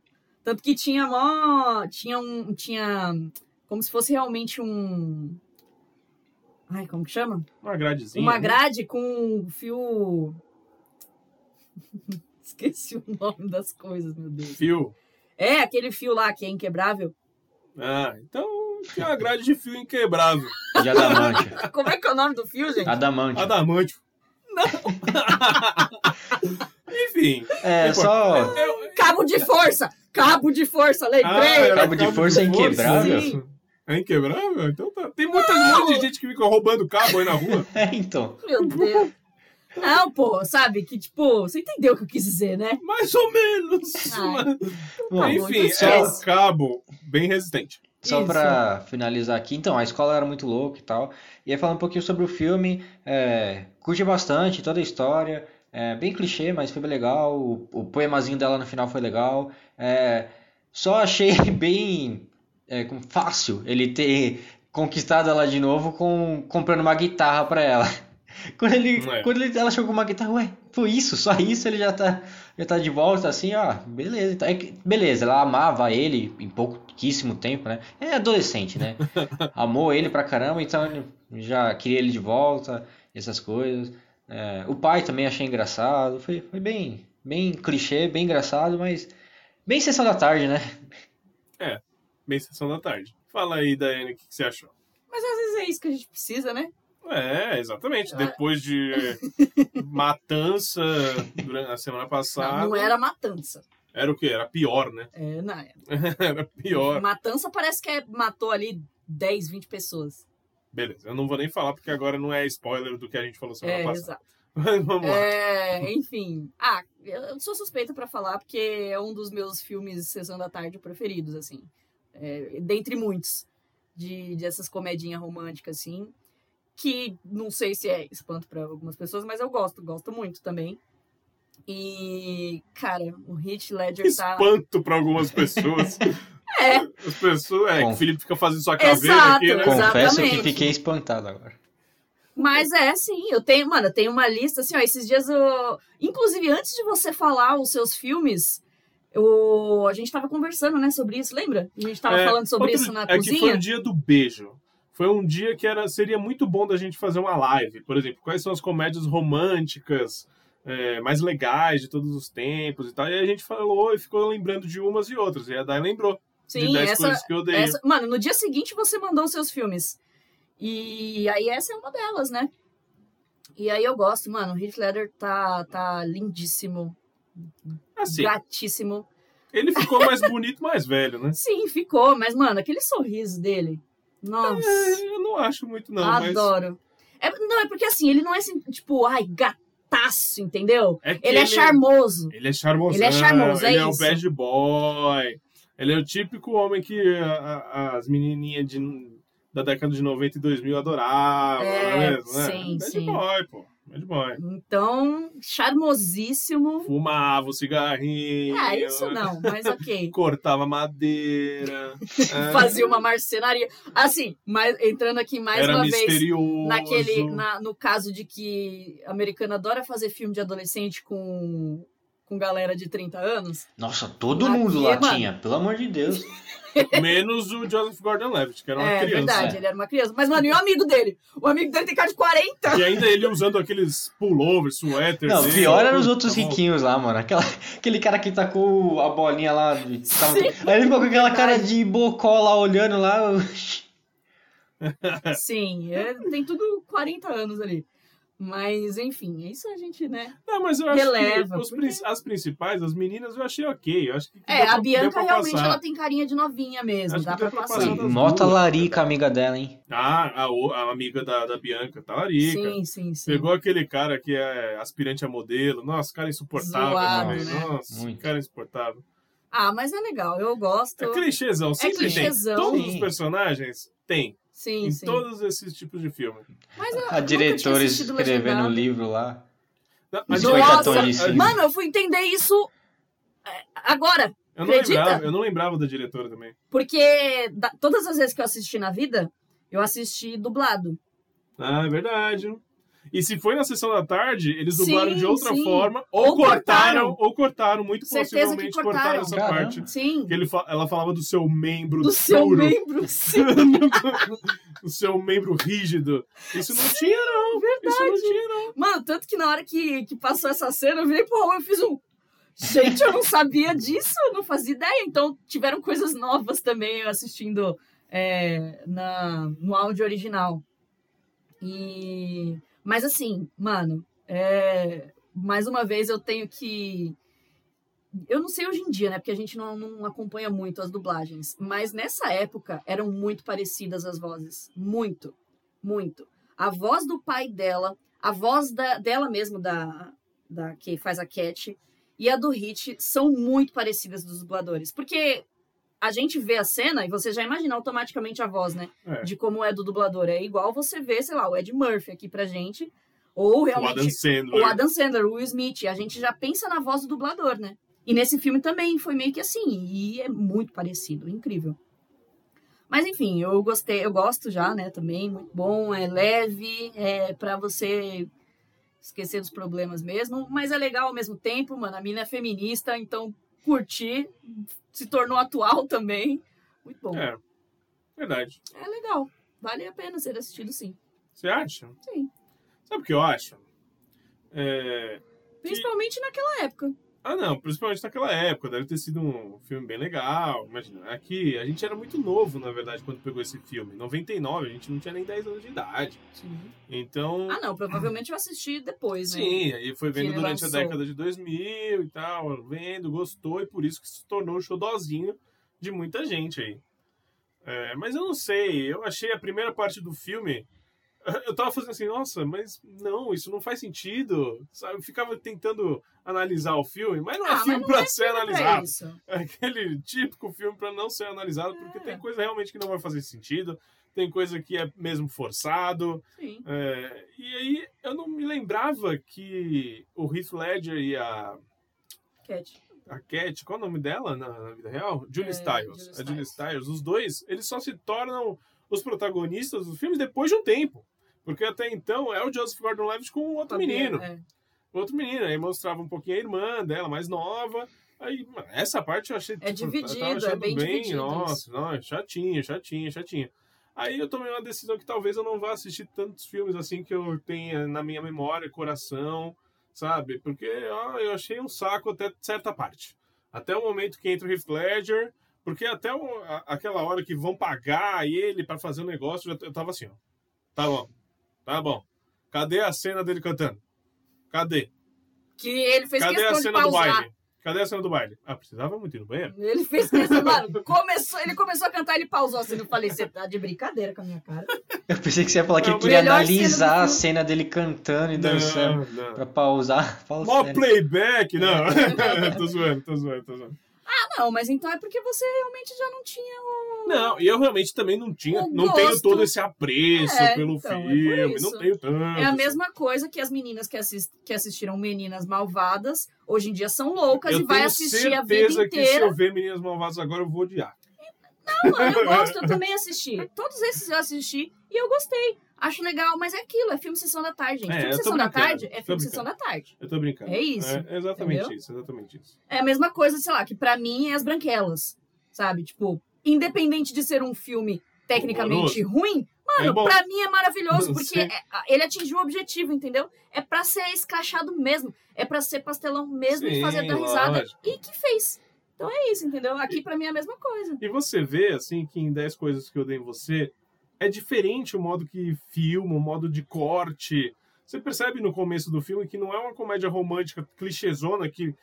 Tanto que tinha mó. Tinha um. Tinha. Como se fosse realmente um. Ai, como que chama? Uma gradezinha. Uma né? grade com um fio. Esqueci o nome das coisas, meu Deus. Fio. É, aquele fio lá que é inquebrável. Ah, então tinha uma grade de fio inquebrável. De adamante. Como é que é o nome do fio, gente? adamante. Adamantio. Não. Enfim. É, só. Cabo de força! Cabo de força, lembrei! Ah, Cabo de força inquebrável? Sim. É inquebrável? Então tá. Tem muita, monte de gente que fica roubando cabo aí na rua. É, então. Meu Deus. Não, pô, sabe? Que tipo, você entendeu o que eu quis dizer, né? Mais ou menos. Mas- Bom, Enfim, então é um cabo bem resistente. Só Isso. pra finalizar aqui, então, a escola era muito louca e tal. E aí falar um pouquinho sobre o filme, é, curti bastante toda a história, é, bem clichê, mas foi bem legal. O, o poemazinho dela no final foi legal. É, só achei bem é, como fácil ele ter conquistado ela de novo com comprando uma guitarra pra ela. Quando, ele, É. quando ele- ela chegou com uma guitarra, ué, foi isso, só isso, ele já tá, já tá de volta, assim, ó, beleza. então, é que- beleza, ela amava ele em pouquíssimo tempo, né? É adolescente, né? Amou ele pra caramba, então já queria ele de volta, essas coisas. É, o pai também achei engraçado, foi, foi bem, bem clichê, bem engraçado, mas bem sessão da tarde, né? Bem sessão da tarde. Fala aí, Daiane, o que, que você achou? Mas às vezes é isso que a gente precisa, né? É, exatamente. Depois de matança durante a semana Não, passada. não era matança. Era o quê? Era pior, né? É, não, é. Era pior. Matança parece que é, matou ali 10, 20 pessoas. Beleza, eu não vou nem falar porque agora não é spoiler do que a gente falou semana É, passada. exato. Mas vamos lá. É, enfim. Ah, eu sou suspeita pra falar porque é um dos meus filmes Sessão da Tarde preferidos, assim. É, dentre muitos. De, dessas comedinhas românticas, assim. Que não sei se é espanto pra algumas pessoas, mas eu gosto, gosto muito também. E, cara, o Heath Ledger tá. Espanto pra algumas pessoas. É, As pessoas. É, que o Felipe fica fazendo sua caveira Exato, aqui, né? Confesso que fiquei espantado agora. Mas é, sim, eu tenho, mano, eu tenho uma lista, assim, ó, esses dias eu... Inclusive, antes de você falar os seus filmes, eu... a gente tava conversando, né, sobre isso, lembra? A gente tava É, falando sobre outro- isso na é que foi cozinha. o dia do beijo. Foi um dia que era, seria muito bom da gente fazer uma live. Por exemplo, quais são as comédias românticas é, mais legais de todos os tempos e tal. E a gente falou e ficou lembrando de umas e outras. E a Dai lembrou de Sim, 10 essa, coisas que eu odeio. essa... Mano, no dia seguinte você mandou os seus filmes. E aí essa é uma delas, né? E aí eu gosto, mano, o Heath Ledger tá, tá lindíssimo, Assim, gatíssimo. ele ficou mais bonito, mais velho, né? Sim, ficou, mas, mano, aquele sorriso dele. Nossa, É, eu não acho muito, não. Mas adoro. É, não, é porque assim, ele não é assim, tipo, ai, gataço, entendeu? é que Ele é charmoso. Ele é charmoso. Ele é charmoso, é Ele é o isso. bad boy. Ele é o típico homem que a- a- as menininhas de, da década de 90 e 2000 adoravam, É, é né? sim, bad sim. boy, pô. Bad boy. Então, charmosíssimo. Fumava o cigarrinho. Ah, isso não, mas ok. Cortava madeira. é, Fazia uma marcenaria. Assim, mas entrando aqui mais Era uma vez misterioso. naquele, na- no caso de que americano adora fazer filme de adolescente com, com galera de 30 anos. Nossa, todo Aqui, mundo lá mano. tinha, pelo amor de Deus. Menos o Joseph Gordon-Levitt, que era uma é criança. verdade, ele era uma criança. Mas, mano, e o amigo dele? O amigo dele tem cara de 40. E ainda ele usando aqueles pullovers, suéter. Não, dele. pior eram os outros Tá riquinhos lá, mano. Aquela, aquele cara que tacou a bolinha lá. de- tava- Aí ele ficou com aquela cara de bocó lá olhando lá. Sim, é- tem tudo 40 anos ali. Mas, enfim, isso a gente, né? Não, mas eu acho Releva, que os porque- as principais, as meninas, eu achei ok. Eu acho que É, pra- a Bianca realmente ela tem carinha de novinha mesmo, Acho dá que pra pra passar. passar das Mota duas, larica, amiga dela, hein? Ah, a, a amiga da, da Bianca, tá larica. Sim, sim, sim. Pegou aquele cara que é aspirante a modelo. Nossa, cara insuportável Zoado, também. né? Nossa, Muito. cara insuportável. Ah, mas é legal, eu gosto. É clichêzão, sempre clichêzão. tem. Todos Sim. os personagens tem. Sim, em sim. todos esses tipos de filme. Mas eu A diretora escrevendo o livro lá. Nossa, diretora- Nossa, a- Mano, eu fui entender isso é, agora. eu, não acredita? lembrava, eu não lembrava da diretora também. Porque da- todas as vezes que eu assisti na vida, eu assisti dublado. Ah, é verdade. E se foi na sessão da tarde, eles Sim, dublaram de outra sim. forma, ou, Ou cortaram, cortaram. ou cortaram, muito Certeza possivelmente que cortaram. cortaram essa Caramba. parte. Sim. Que ele fa- ela falava do seu membro Do seu duro, membro, sim. do seu membro rígido. Isso não tinha, não. Isso não tinha, não. Mano, tanto que na hora que, que passou essa cena, eu virei, pô, eu fiz um. Gente, eu não sabia disso, eu não fazia ideia. Então, tiveram coisas novas também eu assistindo é, na, no áudio original. E. Mas assim, mano, é, mais uma vez eu tenho que. Eu não sei hoje em dia, né? Porque a gente não, não acompanha muito as dublagens. Mas nessa época eram muito parecidas as vozes. Muito. Muito. A voz do pai dela, a voz da, dela mesmo, da, da que faz a Cat, e a do Hit são muito parecidas dos dubladores. Porque a gente vê a cena e você já imagina automaticamente a voz, né? É. De como é do dublador. É igual você ver, sei lá, o Ed Murphy aqui pra gente. Ou O realmente Adam Sandler. o Adam Sandler, o Will Smith, a gente já pensa na voz do dublador, né? E nesse filme também foi meio que assim, e é muito parecido, incrível. Mas enfim, eu gostei, eu gosto já, né, também, muito bom, é leve, é para você esquecer dos problemas mesmo, mas é legal ao mesmo tempo, mano, a mina é feminista, então curti, se tornou atual também, muito bom. É, É. Verdade. legal, vale a pena ser assistido sim. Você acha? Sim. Sabe o que eu acho? É... Principalmente naquela época. Ah, não, principalmente naquela época, deve ter sido um filme bem legal. Imagina, aqui a gente era muito novo, na verdade, quando pegou esse filme. Em 99, a gente não tinha nem 10 anos de idade. Então. Ah, não, provavelmente eu assisti depois, né? Sim, aí foi vendo durante lançou. a década de 2000 e tal, vendo, gostou, e por isso que se tornou um xodózinho de muita gente aí. É, mas eu não sei, eu achei a primeira parte do filme. Eu tava fazendo assim, nossa, mas não, isso não faz sentido. Sabe? Eu ficava tentando analisar o filme, mas não é Ah, filme pra é ser Pra analisado. isso. É aquele típico filme pra não ser analisado, porque É. tem coisa realmente que não vai fazer sentido, tem coisa que é mesmo forçado. Sim. É, e aí eu não me lembrava que o Heath Ledger e a, Cat. a Cat, qual é o nome dela na, na vida real? Julie É, Stiles. Julie A Julie. Stiles. Os dois, eles só se tornam os protagonistas dos filmes depois de um tempo. Porque até então é o Joseph Gordon-Levitt com um outro menino. É. Outro menino. Aí mostrava um pouquinho a irmã dela, mais nova. Aí, mano, essa parte eu achei. É tipo, dividido, é achando bem dividido Nossa, não, chatinha, chatinha, chatinha. Aí eu tomei uma decisão que talvez eu não vá assistir tantos filmes assim que eu tenha na minha memória, coração, sabe? Porque ó, eu achei um saco até certa parte. Até o momento que entra o Heath Ledger, porque até o- a- aquela hora que vão pagar ele pra fazer o negócio, eu já- eu tava assim, ó. Tá bom, tá bom. Cadê a cena dele cantando? Cadê? Que ele fez Cadê a questão de cena do pausar. baile? Cadê a cena do baile? Ah, precisava muito ir no banheiro. Ele fez questão, mano, começou, ele começou a cantar, ele pausou assim, eu falei, você tá de brincadeira com a minha cara. Eu pensei que você ia falar que Não, ele queria melhor cena do analisar a cena dele cantando e dançando. Não, não. Pra pausar. Fala Mó sério. playback, não. tô zoando, tô zoando, tô zoando. Ah, não, mas então é porque você realmente já não tinha o... Não, e eu realmente também não tinha, não tenho todo esse apreço É, pelo então, é filme, isso. não tenho tanto. É a mesma coisa que as meninas que, assis- que assistiram Meninas Malvadas, hoje em dia são loucas eu e vai assistir a vida certeza que se inteira. eu ver Meninas Malvadas agora, eu vou odiar. Não, mano, eu gosto, eu também assisti. Todos esses eu assisti e eu gostei. Acho legal, mas é aquilo, é filme Sessão da Tarde, gente. É, filme Sessão da Tarde é filme Sessão da. Tarde. Eu tô brincando. É isso, É exatamente entendeu? isso, exatamente isso. É a mesma coisa, sei lá, que pra mim é As Branquelas, sabe? Tipo, independente de ser um filme tecnicamente ruim, mano, É bom. pra mim é maravilhoso, porque é- ele atingiu o objetivo, entendeu? É pra ser escrachado mesmo, é pra ser pastelão mesmo e Sim, fazer dar risada. E que fez. Então é isso, entendeu? Aqui pra mim é a mesma coisa. E você vê, assim, que em 10 coisas que eu dei em você, é diferente o modo que filma, o modo de corte. Você percebe no começo do filme que não é uma comédia romântica clichêzona que,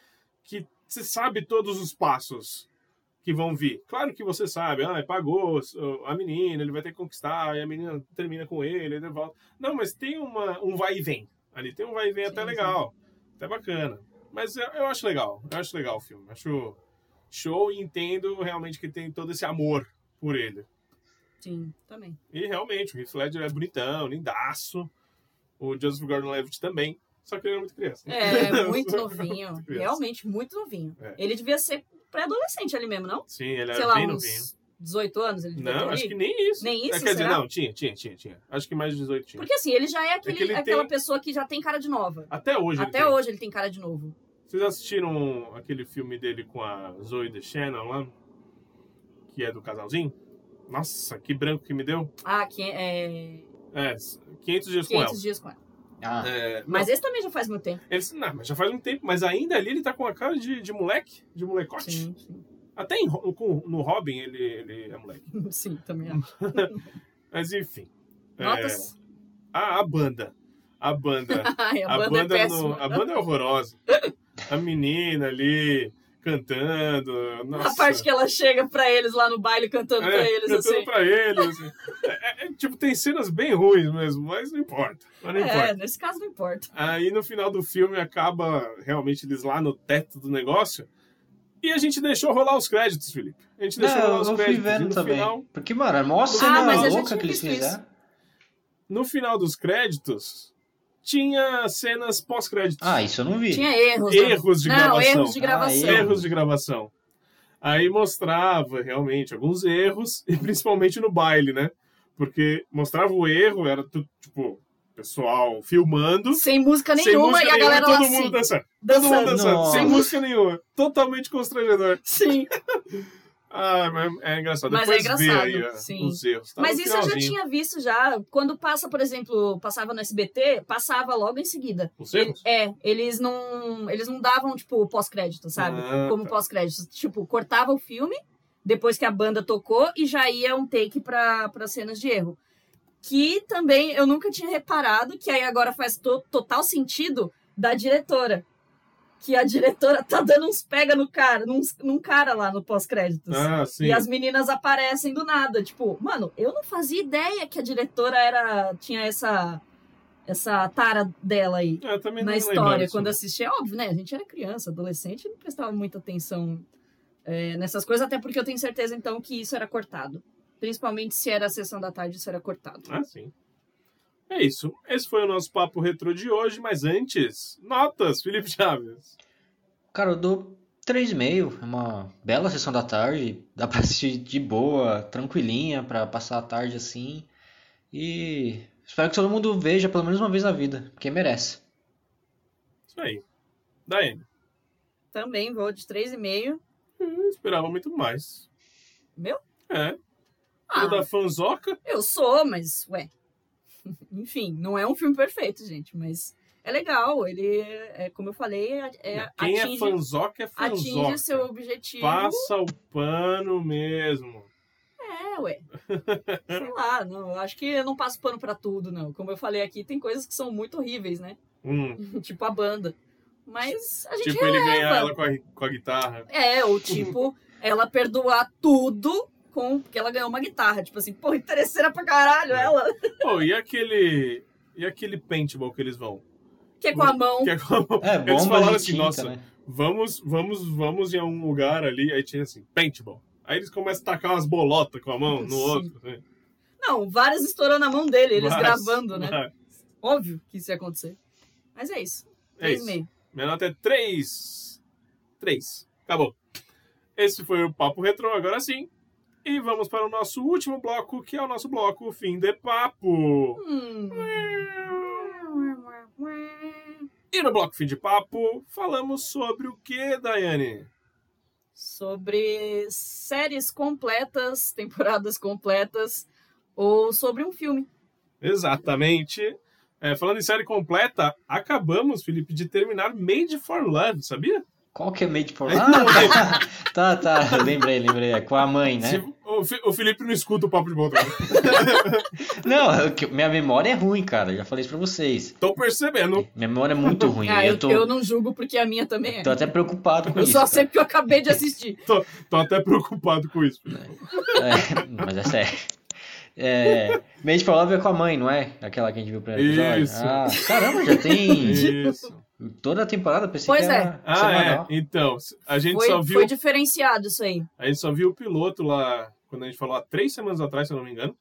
que você sabe todos os passos que vão vir. Claro que você sabe, ah, pagou a menina, ele vai ter que conquistar, e a menina termina com ele, ele volta. Não, mas tem uma, um vai e vem. Ali tem um vai e vem até Sim, legal, até bacana. Mas eu, eu acho legal, eu acho legal o filme. Acho show e entendo realmente que tem todo esse amor por ele. Sim, também. E realmente, o Heath Ledger é bonitão, lindaço. O Joseph Gordon-Levitt também. Só que ele era muito criança. É, muito novinho. Muito. Realmente, muito novinho. É. Ele devia ser pré-adolescente ali mesmo, não? Sim, ele Sei era lá, bem uns novinho. 18 anos ele devia ter Não, ali? acho que nem isso. Nem É, isso, quer dizer, será? não, tinha, tinha, tinha, tinha. Acho que mais de 18 tinha. Porque assim, ele já é, aquele, que ele aquela tem- pessoa que já tem cara de nova. Até hoje. ele Até tem. hoje ele tem cara de novo. Vocês assistiram aquele filme dele com a Zoe Deschanel lá? Que é do casalzinho? Nossa, que branco que me deu. Ah, que é É, 500 dias com ela. 500 dias com ela. Ah, É, Mas esse também já faz muito tempo. Ele, não, mas já faz um tempo, mas ainda ali ele tá com a cara de, de moleque, de molecote. Sim, sim. Até em com- no Robin ele, ele é moleque. Sim, também acho. Mas enfim. É, Notas? a, a banda. A banda. Ai, a, a, banda, banda é no- péssima. a banda é horrorosa. A menina ali cantando. Nossa. A parte que ela chega pra eles lá no baile cantando é, pra eles, cantando assim. pra eles. assim. É, é, é, tipo, tem cenas bem ruins mesmo, mas não importa. Mas não É, importa. nesse caso não importa. Aí no final do filme acaba realmente eles lá no teto do negócio. E a gente deixou rolar os créditos, Felipe. A gente deixou não, rolar os créditos. vendo no também. final, Porque, mano, é mó cena Ah, louca que eles fizeram. no final dos créditos, tinha cenas pós-créditos. Ah, isso eu não vi. Tinha erros. né? Erros de não, gravação. erros de gravação. Ah, erros de gravação. Aí mostrava realmente alguns erros, e principalmente no baile, né? Porque mostrava o erro, era tudo, tipo, pessoal filmando. Sem música sem nenhuma música e a nenhuma, galera todo lá mundo assim, dançando. Todo mundo dançando. dançando, Nossa. sem música nenhuma. Totalmente constrangedor. Sim. Ah, mas é engraçado. Mas é Depois vê engraçado, aí, ó, sim. os erros. Tá Mas isso eu já tinha visto já. Quando passa, por exemplo, passava no SBT, passava logo em seguida. Os erros? É, eles não, eles não davam, tipo, pós-crédito, sabe? Ah, Como tá. pós-crédito. Tipo, cortava o filme, depois que a banda tocou, e já ia um take pra cenas de erro. Que também eu nunca tinha reparado, que aí agora faz to- total sentido da diretora. Que a diretora tá dando uns pega no cara, num, num cara lá no pós-créditos. Ah, sim. E as meninas aparecem do nada. Tipo, mano, eu não fazia ideia que a diretora era tinha essa essa tara dela aí também na história. Quando não. assistia, é óbvio, né? A gente era criança, adolescente, não prestava muita atenção é, nessas coisas, até porque eu tenho certeza, então, que isso era cortado. Principalmente se era a sessão da tarde, isso era cortado. Ah, sim. É isso. Esse foi o nosso papo retrô de hoje, mas antes, notas, Felipe Chaves. Cara, eu dou 3,5. É uma bela sessão da tarde. Dá pra assistir de boa, tranquilinha, pra passar a tarde assim. E espero que todo mundo veja pelo menos uma vez na vida, porque merece. Isso aí. Daí, Também vou de 3,5. eu esperava muito mais. Meu? É. Ah, O da fanzoca, eu sou, mas, ué. Enfim, não é um filme perfeito, gente, mas é legal. Ele, é, como eu falei, é, é- quem é atinge, fanzoca é fanzoca. atinge seu objetivo. Passa o pano mesmo. É, ué. Sei lá, não, acho que eu não passo pano pra tudo, não. Como eu falei aqui, tem coisas que são muito horríveis, né? Hum, tipo a banda. Mas a gente tipo, ele releva. ganhar ela com a, com a guitarra. É, ou tipo, ela perdoar tudo com porque ela ganhou uma guitarra. Tipo assim, pô, interesseira pra caralho ela. Pô, e aquele. E aquele paintball que eles vão? Que é com a mão. Que é como... É, Eles bomba falaram de assim, tinta, nossa, né? vamos, vamos, vamos em algum lugar ali, aí tinha assim, paintball. Aí eles começam a tacar umas bolotas com a mão no Sim. outro. né? Não, várias estourando na mão dele, eles Mas- gravando, né? mas- Óbvio que isso ia acontecer. Mas é isso. É Três isso. e meio. Minha nota é 3. 3. Acabou. Esse foi o Papo Retrô, agora sim. E vamos para o nosso último bloco, que é o nosso bloco Fim de Papo. Hum. E no bloco Fim de Papo, falamos sobre o que, Daiane? Sobre séries completas, temporadas completas, ou sobre um filme. Exatamente. É, falando em série completa, acabamos, Felipe, de terminar Made for Love, sabia? Qual que é Made for... Ah, tá, tá. Lembrei, lembrei. É com a mãe, né? Se- o, o Felipe não escuta o papo de volta. Não, é que minha memória é ruim, cara. Já falei isso pra vocês. Tô percebendo. Minha memória é muito ruim. Ah, eu, eu tô, eu não julgo porque a minha também é. tô até preocupado com Eu isso. só cara. sei porque eu acabei de assistir. Tô, tô até preocupado com isso. Felipe. É, mas é sério. É, Made for Love é com a mãe, não é? Aquela que a gente viu primeiro episódio. Isso. Ah, caramba, já tem Isso. toda a temporada, pensei Pois que era Ah, semanal. é. Então, a gente Foi, só viu. foi diferenciado isso aí. A gente só viu o piloto lá, quando a gente falou há três semanas atrás, se eu não me engano.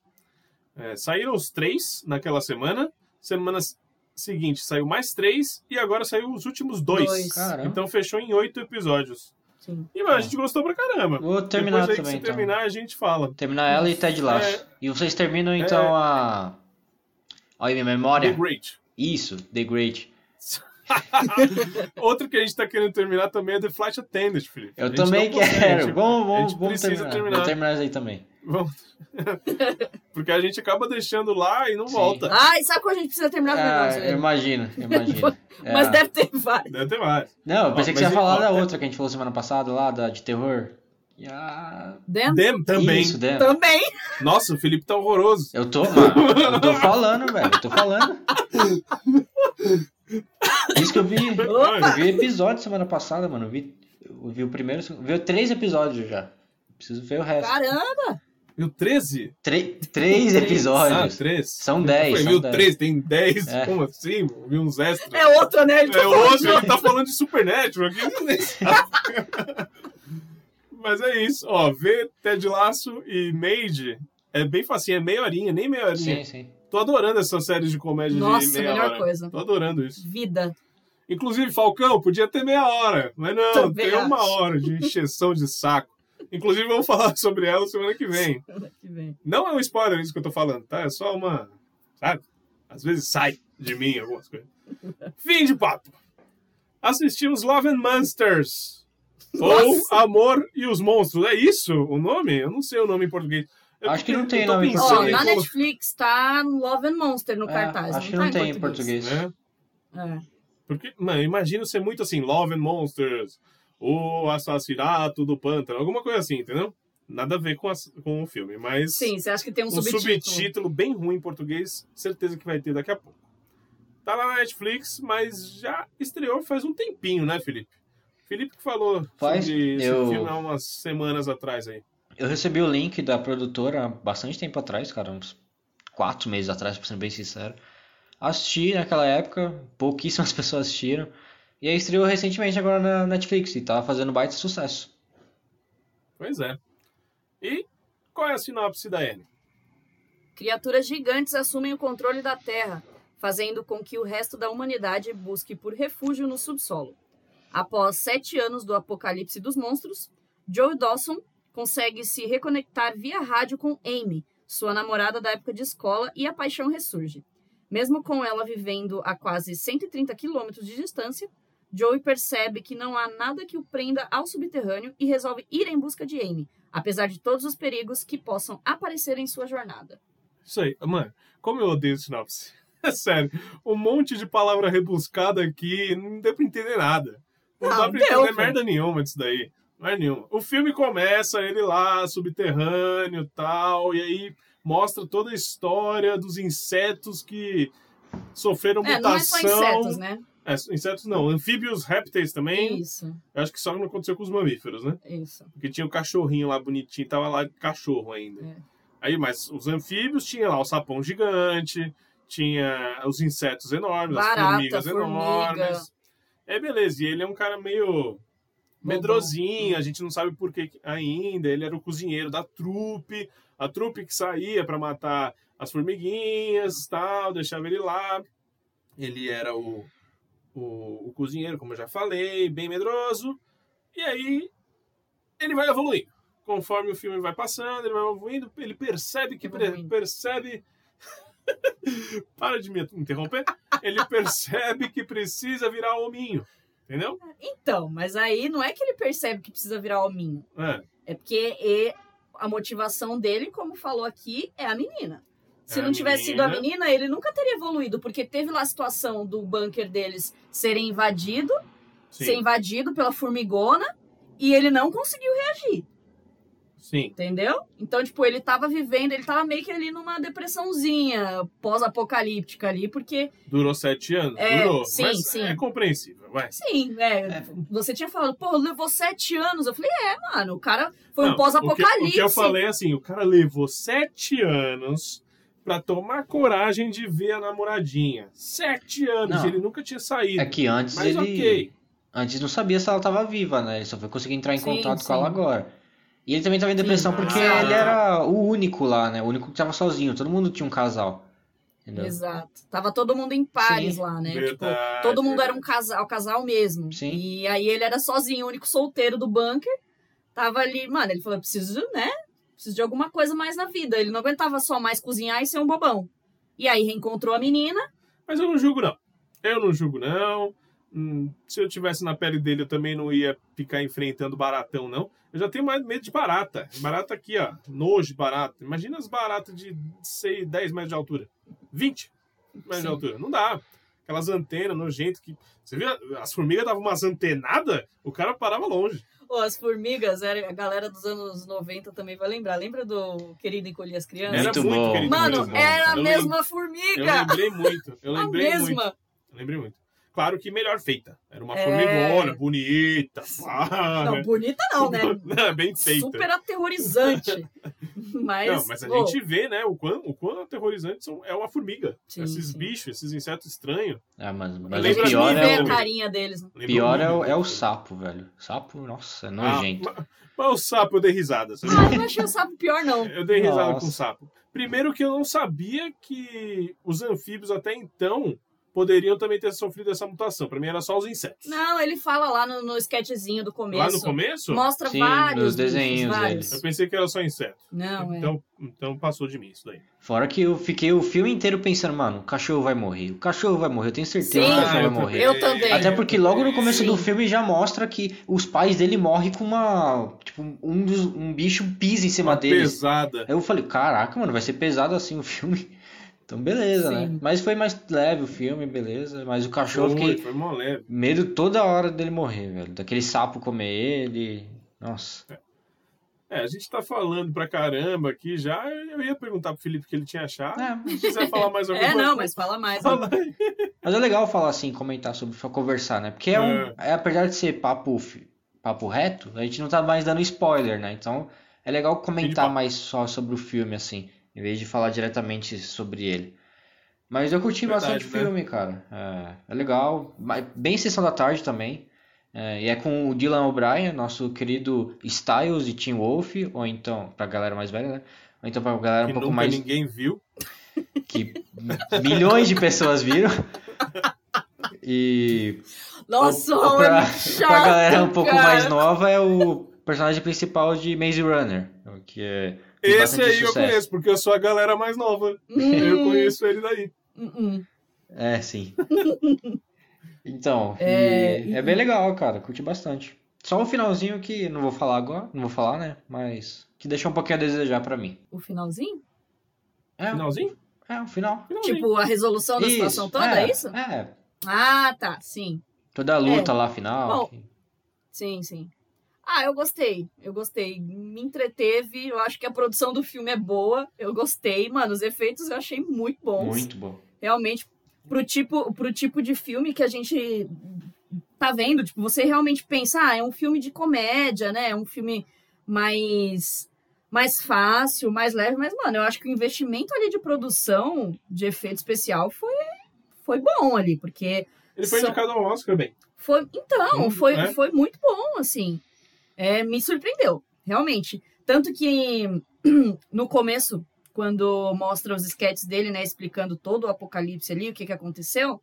É, saíram os três naquela semana. Semana seguinte saiu mais três e agora saiu os últimos dois. Dois. Caramba. Então fechou em oito episódios. Sim. E mano, a gente gostou pra caramba. Vou terminar Depois aí também, se então. terminar, a gente fala. Terminar ela e Ted Lasso. É. E vocês terminam, então, a... Olha minha memória. The Great. Isso, The Great. Outro que a gente tá querendo terminar também é The Flight Attendant, Felipe. Eu também consegue, quero. tipo, vamos, a vamos, gente vamos precisa terminar. terminar. Vou terminar isso aí também. Vamos. Porque a gente acaba deixando lá e não Sim. volta. Ai, sabe quando a gente precisa terminar Ah, eu velho? imagino, eu imagino. É. Mas deve ter vários. Deve ter mais. Não, eu pensei Ó, que você ia mas falar ó, da é- outra que a gente falou semana passada, lá, da de terror. E a... Dem? Dem também. Isso, Dan. Também. Nossa, o Felipe tá horroroso. Eu tô, mano, eu tô falando, velho, eu tô falando. Isso que eu vi, eu vi episódio semana passada, mano, eu vi, eu vi o primeiro, eu vi três episódios já. Preciso ver o resto. Caramba. O 13? Tre- três Ah, episódios. 3. São dez, Foi, dez. 13, tem 10. É. Como assim? Vi uns extras. É outra, né? Ele tá É outro, de ele outra. tá falando de Supernatural. Mas é isso, ó. Ver Ted Laço e Made é bem facinho, é meia horinha, nem meia horinha. Sim, sim. Tô adorando essas séries de comédia Nossa, de meia melhor hora. coisa. Tô adorando isso. Vida. Inclusive, Falcão, podia ter meia hora. Mas não, Também tem uma acho. hora de encheção de saco. Inclusive, vamos falar sobre ela semana que vem. Semana que vem. Não é um spoiler isso que eu tô falando, tá? É só uma. Sabe? Às vezes sai de mim algumas coisas. Fim de papo. Assistimos Love and Monsters. Ou Nossa! Amor e os Monstros. É isso o nome? Eu não sei o nome em português. É Acho que não tem eu nome em português. em na Netflix tá Love and Monster no É, cartaz. acho que tá não tem em português. É, É. porque, mano, imagina ser muito assim, Love and Monsters, o assassinato do pântano, alguma coisa assim, entendeu? Nada a ver com, as- com o filme, mas Sim, você acha que tem um, um subtítulo. subtítulo bem ruim em português, certeza que vai ter daqui a pouco. Tá lá na Netflix, mas já estreou faz um tempinho, né, Felipe? Felipe que falou Faz, sobre esse eu- filme há umas semanas atrás aí. Eu recebi o link da produtora há bastante tempo atrás, cara, uns quatro meses atrás, pra ser bem sincero. Assisti naquela época, pouquíssimas pessoas assistiram. E aí estreou recentemente agora na Netflix e tá fazendo baita sucesso. Pois é. E qual é a sinopse da Anne? Criaturas gigantes assumem o controle da Terra, fazendo com que o resto da humanidade busque por refúgio no subsolo. Após sete anos do apocalipse dos monstros, Joe Dawson consegue se reconectar via rádio com Amy, sua namorada da época de escola, e a paixão ressurge. Mesmo com ela vivendo a quase 130 quilômetros de distância, Joey percebe que não há nada que o prenda ao subterrâneo e resolve ir em busca de Amy, apesar de todos os perigos que possam aparecer em sua jornada. Isso aí, mano, como eu odeio sinopse. É sério, um monte de palavra rebuscada aqui, não deu pra entender nada. Não, Não, dá pra entender merda nenhuma disso daí. mais nenhuma. O filme começa ele lá, subterrâneo e tal, e aí mostra toda a história dos insetos que sofreram É, não é mutação. só insetos, né? É, insetos não, anfíbios, répteis também. Isso, Eu acho que só não aconteceu com os mamíferos, né? isso. Porque tinha o cachorrinho lá bonitinho, tava lá cachorro ainda. É. Aí, mas os anfíbios tinha lá o sapão gigante, tinha os insetos enormes, Barata, as formigas formiga. enormes. É, beleza. E ele é um cara meio medrosinho, a gente não sabe por que ainda. Ele era o cozinheiro da trupe, a trupe que saía para matar as formiguinhas tal, deixava ele lá. Ele era o, o, o cozinheiro, como eu já falei, bem medroso. E aí ele vai evoluindo. Conforme o filme vai passando, ele vai evoluindo, ele percebe que Evoluindo. percebe. Para de me interromper. Ele percebe que precisa virar hominho. Entendeu? Então, mas aí não é que ele percebe que precisa virar hominho. É. É porque a motivação dele, como falou aqui, é a menina. Se É não tivesse sido a menina. ele nunca teria evoluído, porque teve lá a situação do bunker deles serem invadido, Sim. ser invadido pela formigona, e ele não conseguiu reagir, Sim. entendeu? Então, tipo, ele tava vivendo, ele tava meio que ali numa depressãozinha pós-apocalíptica ali, porque, Durou sete anos? É, Durou. sim, mas sim. é compreensível, vai. sim, é, você tinha falado, pô, levou sete anos. Eu falei, é, mano, o cara foi Não, um pós-apocalipse. O que, o que eu falei é assim, o cara levou sete anos pra tomar coragem de ver a namoradinha. Sete anos, Não. ele nunca tinha saído. É que antes Mas ele. ok. Antes não sabia se ela tava viva, né? Ele só foi conseguir entrar em Sim, contato sim. com ela agora. E ele também tava em depressão Sim. porque Ah. ele era o único lá, né? O único que tava sozinho. Todo mundo tinha um casal. Entendeu? Exato. Tava todo mundo em pares Sim. lá, né? Tipo, Verdade, todo mundo era verdade. um casal, casal mesmo. Sim. E aí ele era sozinho, o único solteiro do bunker. Tava ali, mano, ele falou, preciso, né? Preciso de alguma coisa mais na vida. Ele não aguentava só mais cozinhar e ser um bobão. E aí reencontrou a menina. Mas eu não julgo, não. Eu não julgo, não. Hum, se eu tivesse na pele dele, eu também não ia ficar enfrentando baratão, não. Eu já tenho mais medo de barata. Barata aqui, ó. Nojo de barata. Imagina as baratas de sei, 10 metros de altura. 20 metros Sim. de altura. Não dá. Aquelas antenas nojentas que. Você viu? As formigas davam umas antenadas, o cara parava longe. Ô, as formigas, era, a galera dos anos 90 também vai lembrar. Lembra do Querido Encolher as Crianças? Era Muito muito, bom. querido. Mano, muito era a Eu mesma Eu formiga! lembrei muito. Eu a lembrei muito. mesma! Eu lembrei muito. Claro que melhor feita. Era uma É. formigona, bonita. pá, Não, bonita não, né? Bem feita. Super aterrorizante. Mas, Não, mas a pô, gente vê, né, o quão, o quão aterrorizante são, é uma formiga. Sim, esses sim. bichos, esses insetos estranhos. Ah, mas, mas o pior é a o, carinha deles. né? Lembra pior é o, é o né? sapo, velho. Sapo, nossa, é Ah, nojento. mas, mas o sapo eu dei risada. sabe? Ah, eu não achei o sapo pior, não. Eu dei risada Nossa. com o sapo. Primeiro que eu não sabia que os anfíbios até então poderiam também ter sofrido essa mutação. Pra mim era só os insetos. Não, ele fala lá no, no sketchzinho do começo. Lá no começo, Mostra Sim, vários nos desenhos vários. eu pensei que era só inseto. Não, é. Então, então passou de mim isso daí. Fora que eu fiquei o filme inteiro pensando, mano, o cachorro vai morrer. O cachorro vai morrer, eu tenho certeza Sim. que o cachorro vai morrer. Eu também. Até porque logo no começo do Sim. filme já mostra que os pais dele morrem com uma. Tipo, um, dos, um bicho pisa em cima Uma deles. pesada. Aí eu falei, caraca, mano, vai ser pesado assim o filme. Então, beleza, né? Sim. Mas foi mais leve o filme, beleza. Mas o cachorro, Foi, fiquei foi mó leve. medo toda hora dele morrer, velho. Daquele sapo comer ele. Nossa. É, a gente tá falando pra caramba aqui já. Eu ia perguntar pro Felipe o que ele tinha achado. É, Se quiser falar mais alguma É, coisa. não, mas fala mais. Fala aí. Mas é legal falar assim, comentar sobre, só conversar, né? Porque é um. É, apesar de ser papo, papo reto, a gente não tá mais dando spoiler, né? Então é legal comentar mais só sobre o filme, assim, em vez de falar diretamente sobre ele. Mas eu curti Verdade, bastante o né? filme, cara. É, é legal. Bem sessão da tarde também. É, e é com o Dylan O'Brien, nosso querido Styles e Tim Wolf, ou então, pra galera mais velha, né? Ou então pra galera um Que pouco nunca mais. ninguém viu. que milhões de pessoas viram. E Nossa, o- pra, é chato, pra galera um pouco cara. mais nova é o personagem principal de Maze Runner, que é Esse aí eu sucesso. conheço, porque eu sou a galera mais nova. Hum, Eu conheço ele daí. É, sim. Então, É, é bem legal, cara, curti bastante. Só o finalzinho que não vou falar agora, não vou falar, né? Mas que deixou um pouquinho a desejar pra mim. O finalzinho? É, Finalzinho? é o final. Finalzinho. Tipo, a resolução da Isso, situação toda, é, isso? É, Ah, tá, sim. toda a luta É. lá final. Bom, que- Sim, sim. Ah, eu gostei. Eu gostei. Me entreteve. Eu acho que a produção do filme é boa. Eu gostei. Mano, os efeitos eu achei muito bons. Muito bom. Realmente, pro tipo, pro tipo de filme que a gente tá vendo, tipo, você realmente pensa, ah, é um filme de comédia, né? É um filme mais mais fácil, mais leve, mas mano, eu acho que o investimento ali de produção de efeito especial foi foi bom ali, porque Ele foi são- indicado ao Oscar, bem. foi então, Hum, foi, é? foi muito bom, assim. É, me surpreendeu, realmente. Tanto que no começo, quando mostra os sketches dele, né, explicando todo o apocalipse ali, o que, que aconteceu,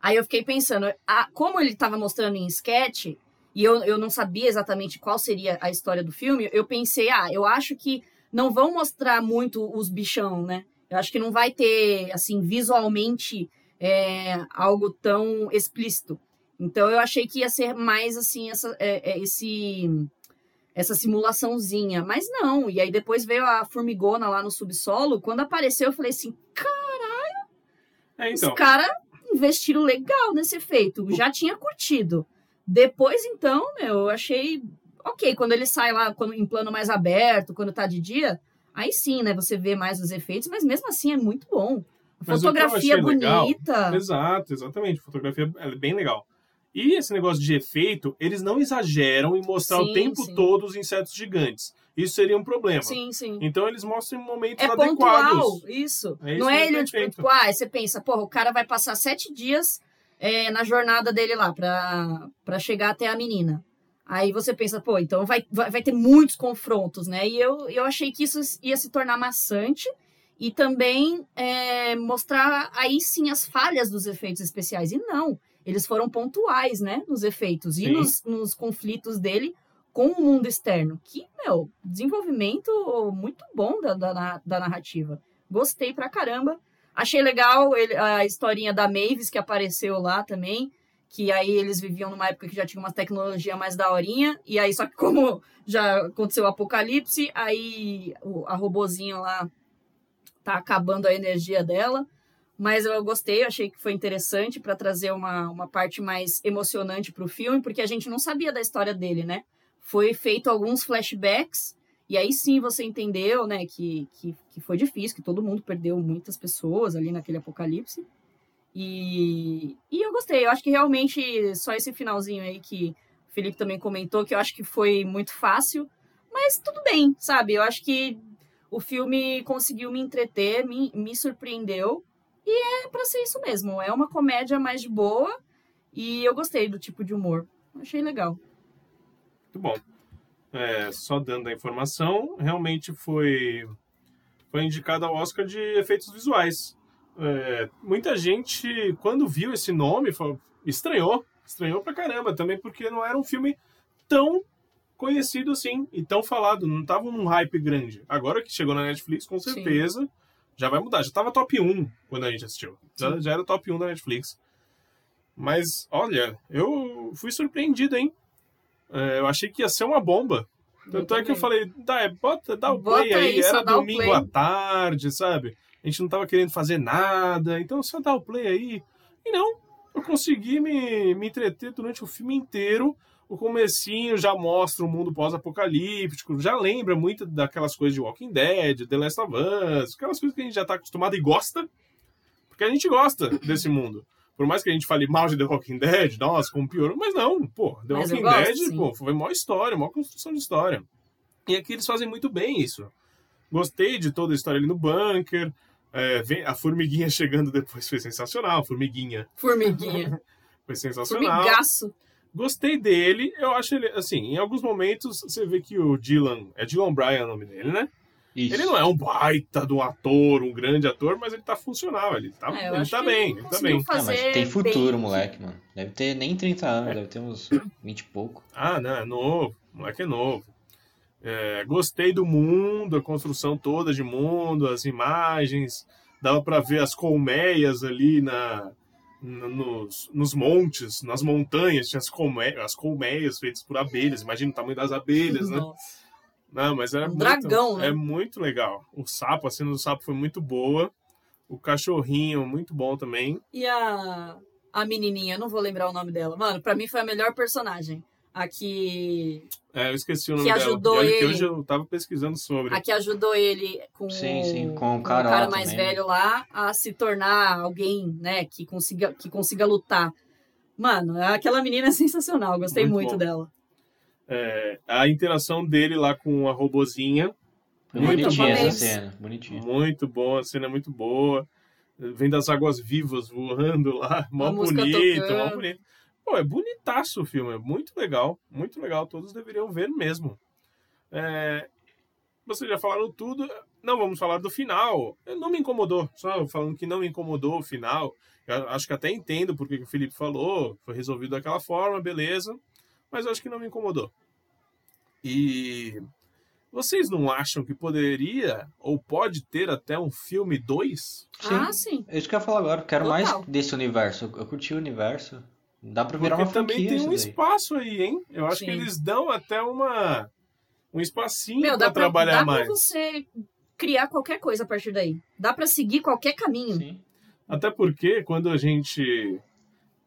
aí eu fiquei pensando, a, como ele estava mostrando em sketch, e eu, eu não sabia exatamente qual seria a história do filme, eu pensei, ah, eu acho que não vão mostrar muito os bichão, né? Eu acho que não vai ter, assim, visualmente é, algo tão explícito. Então eu achei que ia ser mais assim essa, é, é, esse essa simulaçãozinha, mas não. E aí depois veio a formigona lá no subsolo. Quando apareceu, eu falei assim, É, então. os caras investiram legal nesse efeito. Já tinha curtido. Depois, então, meu, eu achei ok. Quando ele sai lá quando, em plano mais aberto, quando tá de dia, aí sim, né? Você vê mais os efeitos, mas mesmo assim é muito bom. Fotografia achei legal- bonita. Exato, exatamente. Fotografia é bem legal. E esse negócio de efeito, eles não exageram em mostrar o Sim, tempo sim. todo os insetos gigantes. Isso seria um problema. Sim, sim. Então eles mostram em momentos É adequados. pontual, isso. É isso não é ele, tipo, tipo, ah, você pensa, porra, o cara vai passar sete dias é, na jornada dele lá pra chegar até a menina. Aí você pensa, pô, então vai, vai, vai ter muitos confrontos, né? E eu, eu achei que isso ia se tornar maçante e também é, mostrar aí sim as falhas dos efeitos especiais. E não, eles foram pontuais, né, nos efeitos e Sim. nos, nos conflitos dele com o mundo externo. Que, meu, desenvolvimento muito bom da, da, da narrativa. Gostei pra caramba. Achei legal ele- a historinha da Mavis que apareceu lá também. Que aí eles viviam numa época que já tinha uma tecnologia mais daorinha. E aí, só que como já aconteceu o apocalipse, aí o- a robozinha lá tá acabando a energia dela. Mas eu gostei, eu achei que foi interessante para trazer uma, uma parte mais emocionante pro filme, porque a gente não sabia da história dele, né? Foi feito alguns flashbacks, e aí sim você entendeu, né, que, que, que foi difícil, que todo mundo perdeu muitas pessoas ali naquele apocalipse. E, e eu gostei, eu acho que realmente só esse finalzinho aí que o Felipe também comentou, que eu acho que foi muito fácil, mas tudo bem, sabe? Eu acho que o filme conseguiu me entreter, me, me surpreendeu, e é pra ser isso mesmo, é uma comédia mais de boa, e eu gostei do tipo de humor, achei legal. Muito bom. É, só dando a informação, realmente foi, foi indicado ao Oscar de efeitos visuais. É, muita gente, quando viu esse nome, falou- estranhou. Estranhou pra caramba também, porque não era um filme tão conhecido assim e tão falado. Não tava num hype grande. Agora que chegou na Netflix, com Sim. Já vai mudar. Já tava top 1 quando a gente assistiu. Já, já era top 1 da Netflix. Mas, olha, eu fui surpreendido, hein? É, eu achei que ia ser uma bomba. Tanto é que eu falei, dá, é, bota, dá o Bota play aí. aí, Era domingo à tarde, sabe? A gente não tava querendo fazer nada, então só dá o play aí. E não, eu consegui me, me entreter durante o filme inteiro. O comecinho já mostra o mundo pós-apocalíptico, já lembra muito daquelas coisas de Walking Dead, The Last of Us, aquelas coisas que a gente já tá acostumado e gosta, porque a gente gosta desse mundo. Por mais que a gente fale mal de The Walking Dead, nossa, como piorou, mas não, pô, The Mas Walking gosto, Dead, sim. pô, foi maior história, maior construção de história. E aqui eles fazem muito bem isso. Gostei de toda a história ali no bunker. é, vem- a formiguinha chegando depois foi sensacional. Formiguinha Formiguinha. foi sensacional. Formigaço. Gostei dele. Eu acho ele, assim, em alguns momentos você vê que o Dylan. É Dylan Bryan o nome dele, né? Isso. Ele não é um baita de um ator, um grande ator, mas ele tá funcional. Ele tá, É, eu ele tá bem, ele ele tá bem. Ah, mas tem futuro, bem. moleque, mano. Deve ter nem 30 anos, deve ter uns 20 e pouco. Ah, não, é novo. O moleque é novo. É, gostei do mundo, a construção toda de mundo, as imagens. Dava pra ver as colmeias ali na, na- nos, nos montes, nas montanhas. Tinha as, colme, as colmeias feitas por abelhas. Imagina o tamanho das abelhas, né? Nossa. Não, mas era Um muito, dragão, né? É muito legal. O sapo, a cena do sapo foi muito boa. O cachorrinho, muito bom também. E a, a menininha, eu não vou lembrar o nome dela. Mano, pra mim foi a melhor personagem. A que, É, eu esqueci o nome Que dela. ajudou que ele. hoje eu tava pesquisando sobre. a que ajudou ele com, Sim, sim, o- com o cara lá mais também. velho lá a se tornar alguém, né, que consiga, que consiga lutar. Mano, aquela menina é sensacional, gostei Muito muito, dela. É, a interação dele lá com a robozinha. Foi Muito bonitinha essa cena, bonitinha. Muito bom, a cena é muito boa. Vem das águas vivas voando lá. Mó bonito, mó bonito. Pô, é bonitaço o filme, é muito legal. Muito legal, todos deveriam ver mesmo. É, vocês já falaram tudo. Não vamos falar do final. Não me incomodou. Só falando que não me incomodou o final. Eu acho que até entendo porque que o Felipe falou. Foi resolvido daquela forma, beleza. Mas acho que não me incomodou. E vocês não acham que poderia ou pode ter até um filme 2? Ah, sim. É isso que eu ia falar agora. Quero Total. mais desse universo. Eu curti o universo. Dá pra virar Porque uma também tem um espaço aí, hein? Eu acho Sim. que eles dão até uma um espacinho Meu, pra dá pra, trabalhar dá mais. pra você criar qualquer coisa a partir daí. Dá pra seguir qualquer caminho. Sim. Até porque quando a gente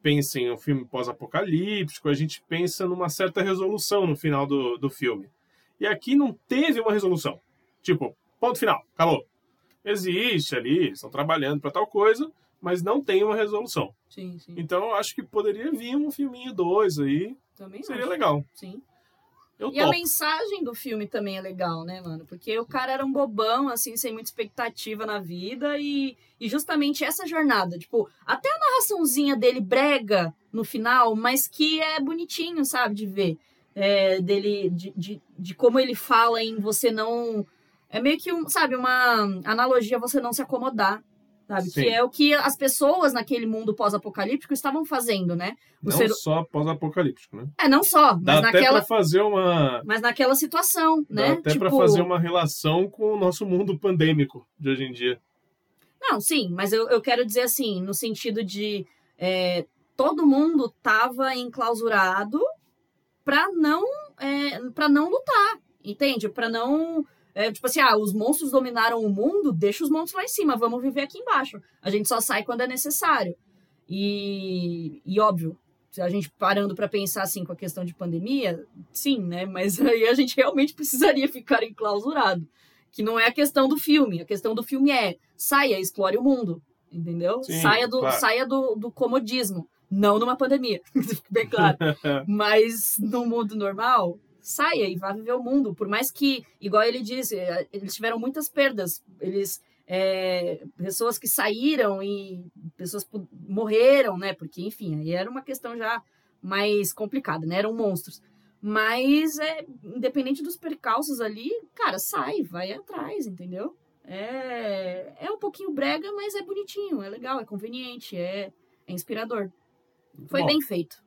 pensa em um filme pós-apocalíptico, a gente pensa numa certa resolução no final do, do filme. E aqui não teve uma resolução. Tipo, ponto final, acabou. Existe ali, estão trabalhando para tal coisa, mas não tem uma resolução. Sim, sim. Então eu acho que poderia vir um filminho dois aí, Também seria acho. legal. Sim. Eu E a topo. mensagem do filme também é legal, né, mano? Porque o cara era um bobão, assim, sem muita expectativa na vida e, e justamente essa jornada, tipo, até a narraçãozinha dele brega no final, mas que é bonitinho, sabe, de ver. É, dele, de, de, de como ele fala em você não... É meio que, um, sabe, uma analogia a você não se acomodar, sabe? Sim. Que é o que as pessoas naquele mundo pós-apocalíptico estavam fazendo, né? O Não ser- só pós-apocalíptico, né? É, não só, Dá mas até naquela, pra fazer uma. mas naquela situação, Dá né? até pra tipo, fazer uma relação com o nosso mundo pandêmico de hoje em dia. Não, sim, mas eu, eu quero dizer assim, no sentido de é, todo mundo tava enclausurado pra não, é, pra não lutar, entende? Pra não. É, tipo assim, ah, os monstros dominaram o mundo, deixa os monstros lá em cima, vamos viver aqui embaixo. A gente só sai quando é necessário. E, e óbvio, a gente parando pra pensar assim com a questão de pandemia, sim, né? Mas aí a gente realmente precisaria ficar enclausurado. Que não é a questão do filme. A questão do filme é saia, explore o mundo. Entendeu? Sim, saia do, claro. saia do, do comodismo. Não numa pandemia. Bem claro. Mas no mundo normal, saia e vá viver o mundo. Por mais que, igual ele disse, eh, eles tiveram muitas perdas. Eles. é, pessoas que saíram e pessoas morreram, né? Porque, enfim, aí era uma questão já mais complicada, né? Eram monstros. Mas, é, independente dos percalços ali, cara, sai, vai atrás, entendeu? É, é um pouquinho brega, mas é bonitinho, é legal, é conveniente, é, é inspirador. Foi Bom, bem feito.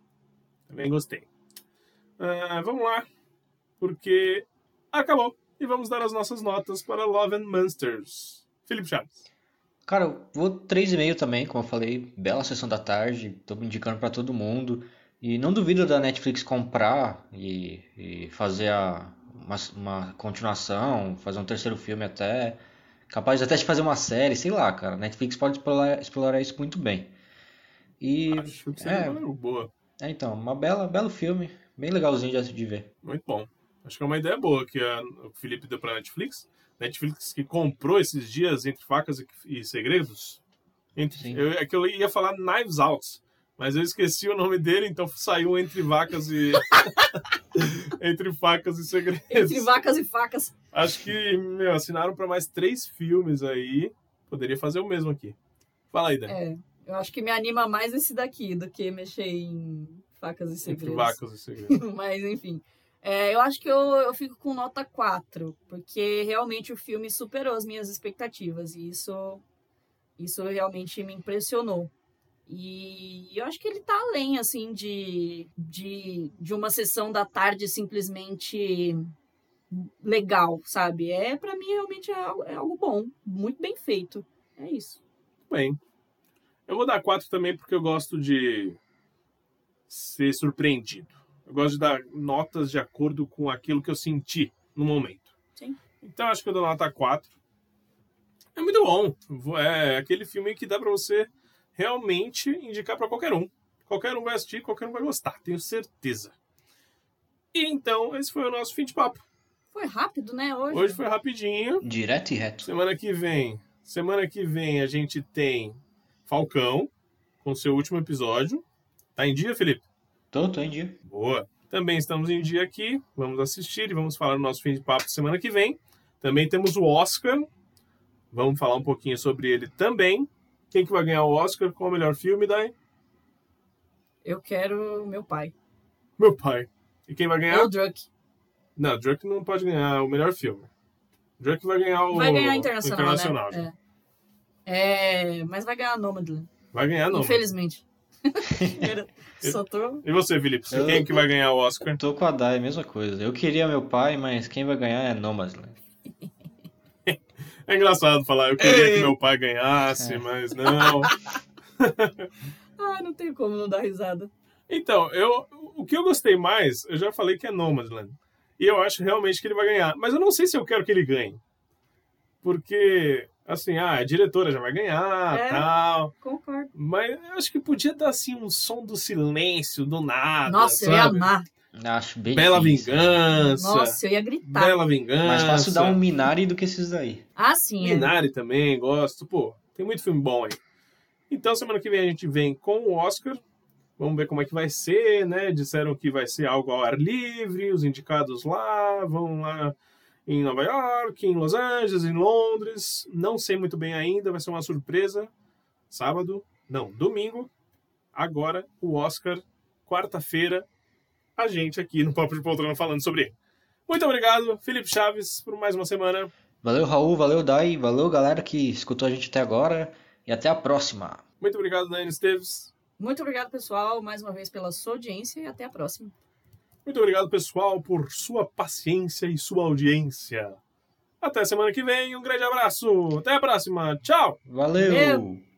Também gostei. Ah, vamos lá, porque acabou. E vamos dar as nossas notas para Love and Monsters. Felipe Chaves. Cara, eu vou 3,5 também, como eu falei, bela sessão da tarde, tô indicando pra todo mundo. E não duvido da Netflix comprar e, e fazer a, uma, uma continuação, fazer um terceiro filme até. Capaz até de fazer uma série, sei lá, cara. Netflix pode explorar, explorar isso muito bem. E Acho que seria é. boa. é, então, uma bela, belo filme, bem legalzinho de, de ver. Muito bom. Acho que é uma ideia boa que a- o Felipe deu para Netflix. Netflix que comprou esses dias entre facas e, e segredos. Entre, eu, é que eu ia falar Knives Out, mas eu esqueci o nome dele, então saiu entre vacas e entre facas e segredos. Entre vacas e facas. Acho que meu, assinaram para mais três filmes aí. Poderia fazer o mesmo aqui. Fala aí, Dan. É, eu acho que me anima mais esse daqui do que mexer em facas e entre segredos. vacas e segredos. Mas, enfim. É, eu acho que eu, eu fico com nota 4, porque realmente o filme superou as minhas expectativas e isso, isso realmente me impressionou. E eu acho que ele tá além, assim, de, de, de uma sessão da tarde simplesmente legal, sabe? É, para mim, realmente é algo, é algo bom, muito bem feito. É isso. Bem, eu vou dar quatro também porque eu gosto de ser surpreendido. Eu gosto de dar notas de acordo com aquilo que eu senti no momento. Sim. Então acho que eu dou nota 4. É muito bom. É aquele filme que dá pra você realmente indicar pra qualquer um. Qualquer um vai assistir, qualquer um vai gostar, tenho certeza. E então, esse foi o nosso fim de papo. Foi rápido, né? Hoje. Hoje foi rapidinho. Direto e reto. Semana que vem, semana que vem a gente tem Falcão com seu último episódio. Tá em dia, Felipe? Tô, tô em dia. Boa. Também estamos em dia aqui. Vamos assistir e vamos falar no nosso fim de papo semana que vem. Também temos o Oscar. Vamos falar um pouquinho sobre ele também. Quem que vai ganhar o Oscar? Qual o melhor filme, Dai? Eu quero meu pai. Meu pai. E quem vai ganhar? Ou Druck. Não, Druk não pode ganhar o melhor filme. Druk vai ganhar o Vai ganhar internacional, internacional, né? É. É, mas vai ganhar Nomadland. Vai ganhar, não. Infelizmente. Só tô... E você, Felipe? Eu- Quem que vai ganhar o Oscar? Tô com a Dai, mesma coisa. Eu queria meu pai, mas quem vai ganhar é Nomadland. É engraçado falar, eu queria Ei. que meu pai ganhasse, É. mas não. Ah, não tem como não dar risada. Então, eu, o que eu gostei mais, eu já falei que é Nomadland. E eu acho realmente que ele vai ganhar. Mas eu não sei se eu quero que ele ganhe. Porque, assim, ah, a diretora já vai ganhar, É. tal. Concordo. Mas eu acho que podia dar, assim, um som do silêncio, do nada, Nossa, eu ia sabe? amar. Acho bem Bela difícil. Vingança. Nossa, eu ia gritar. Bela Vingança. Mais fácil dar um Minari do que esses daí. Ah, sim. é. Minari também, gosto. Pô, tem muito filme bom aí. Então, semana que vem a gente vem com o Oscar. Vamos ver como é que vai ser, né? Disseram que vai ser algo ao ar livre, os indicados lá, vão lá em Nova York, em Los Angeles, em Londres. Não sei muito bem ainda, vai ser uma surpresa. Sábado, não, domingo. Agora, o Oscar, quarta-feira, a gente aqui no Papo de Poltrona falando sobre ele. Muito obrigado, Felipe Chaves, por mais uma semana. Valeu, Raul, valeu, Dai, valeu, galera que escutou a gente até agora. E até a próxima. Muito obrigado, Daiane Esteves. Muito obrigado, pessoal, mais uma vez pela sua audiência e até a próxima. Muito obrigado, pessoal, por sua paciência e sua audiência. Até semana que vem, um grande abraço. Até a próxima. Tchau! Valeu! Valeu.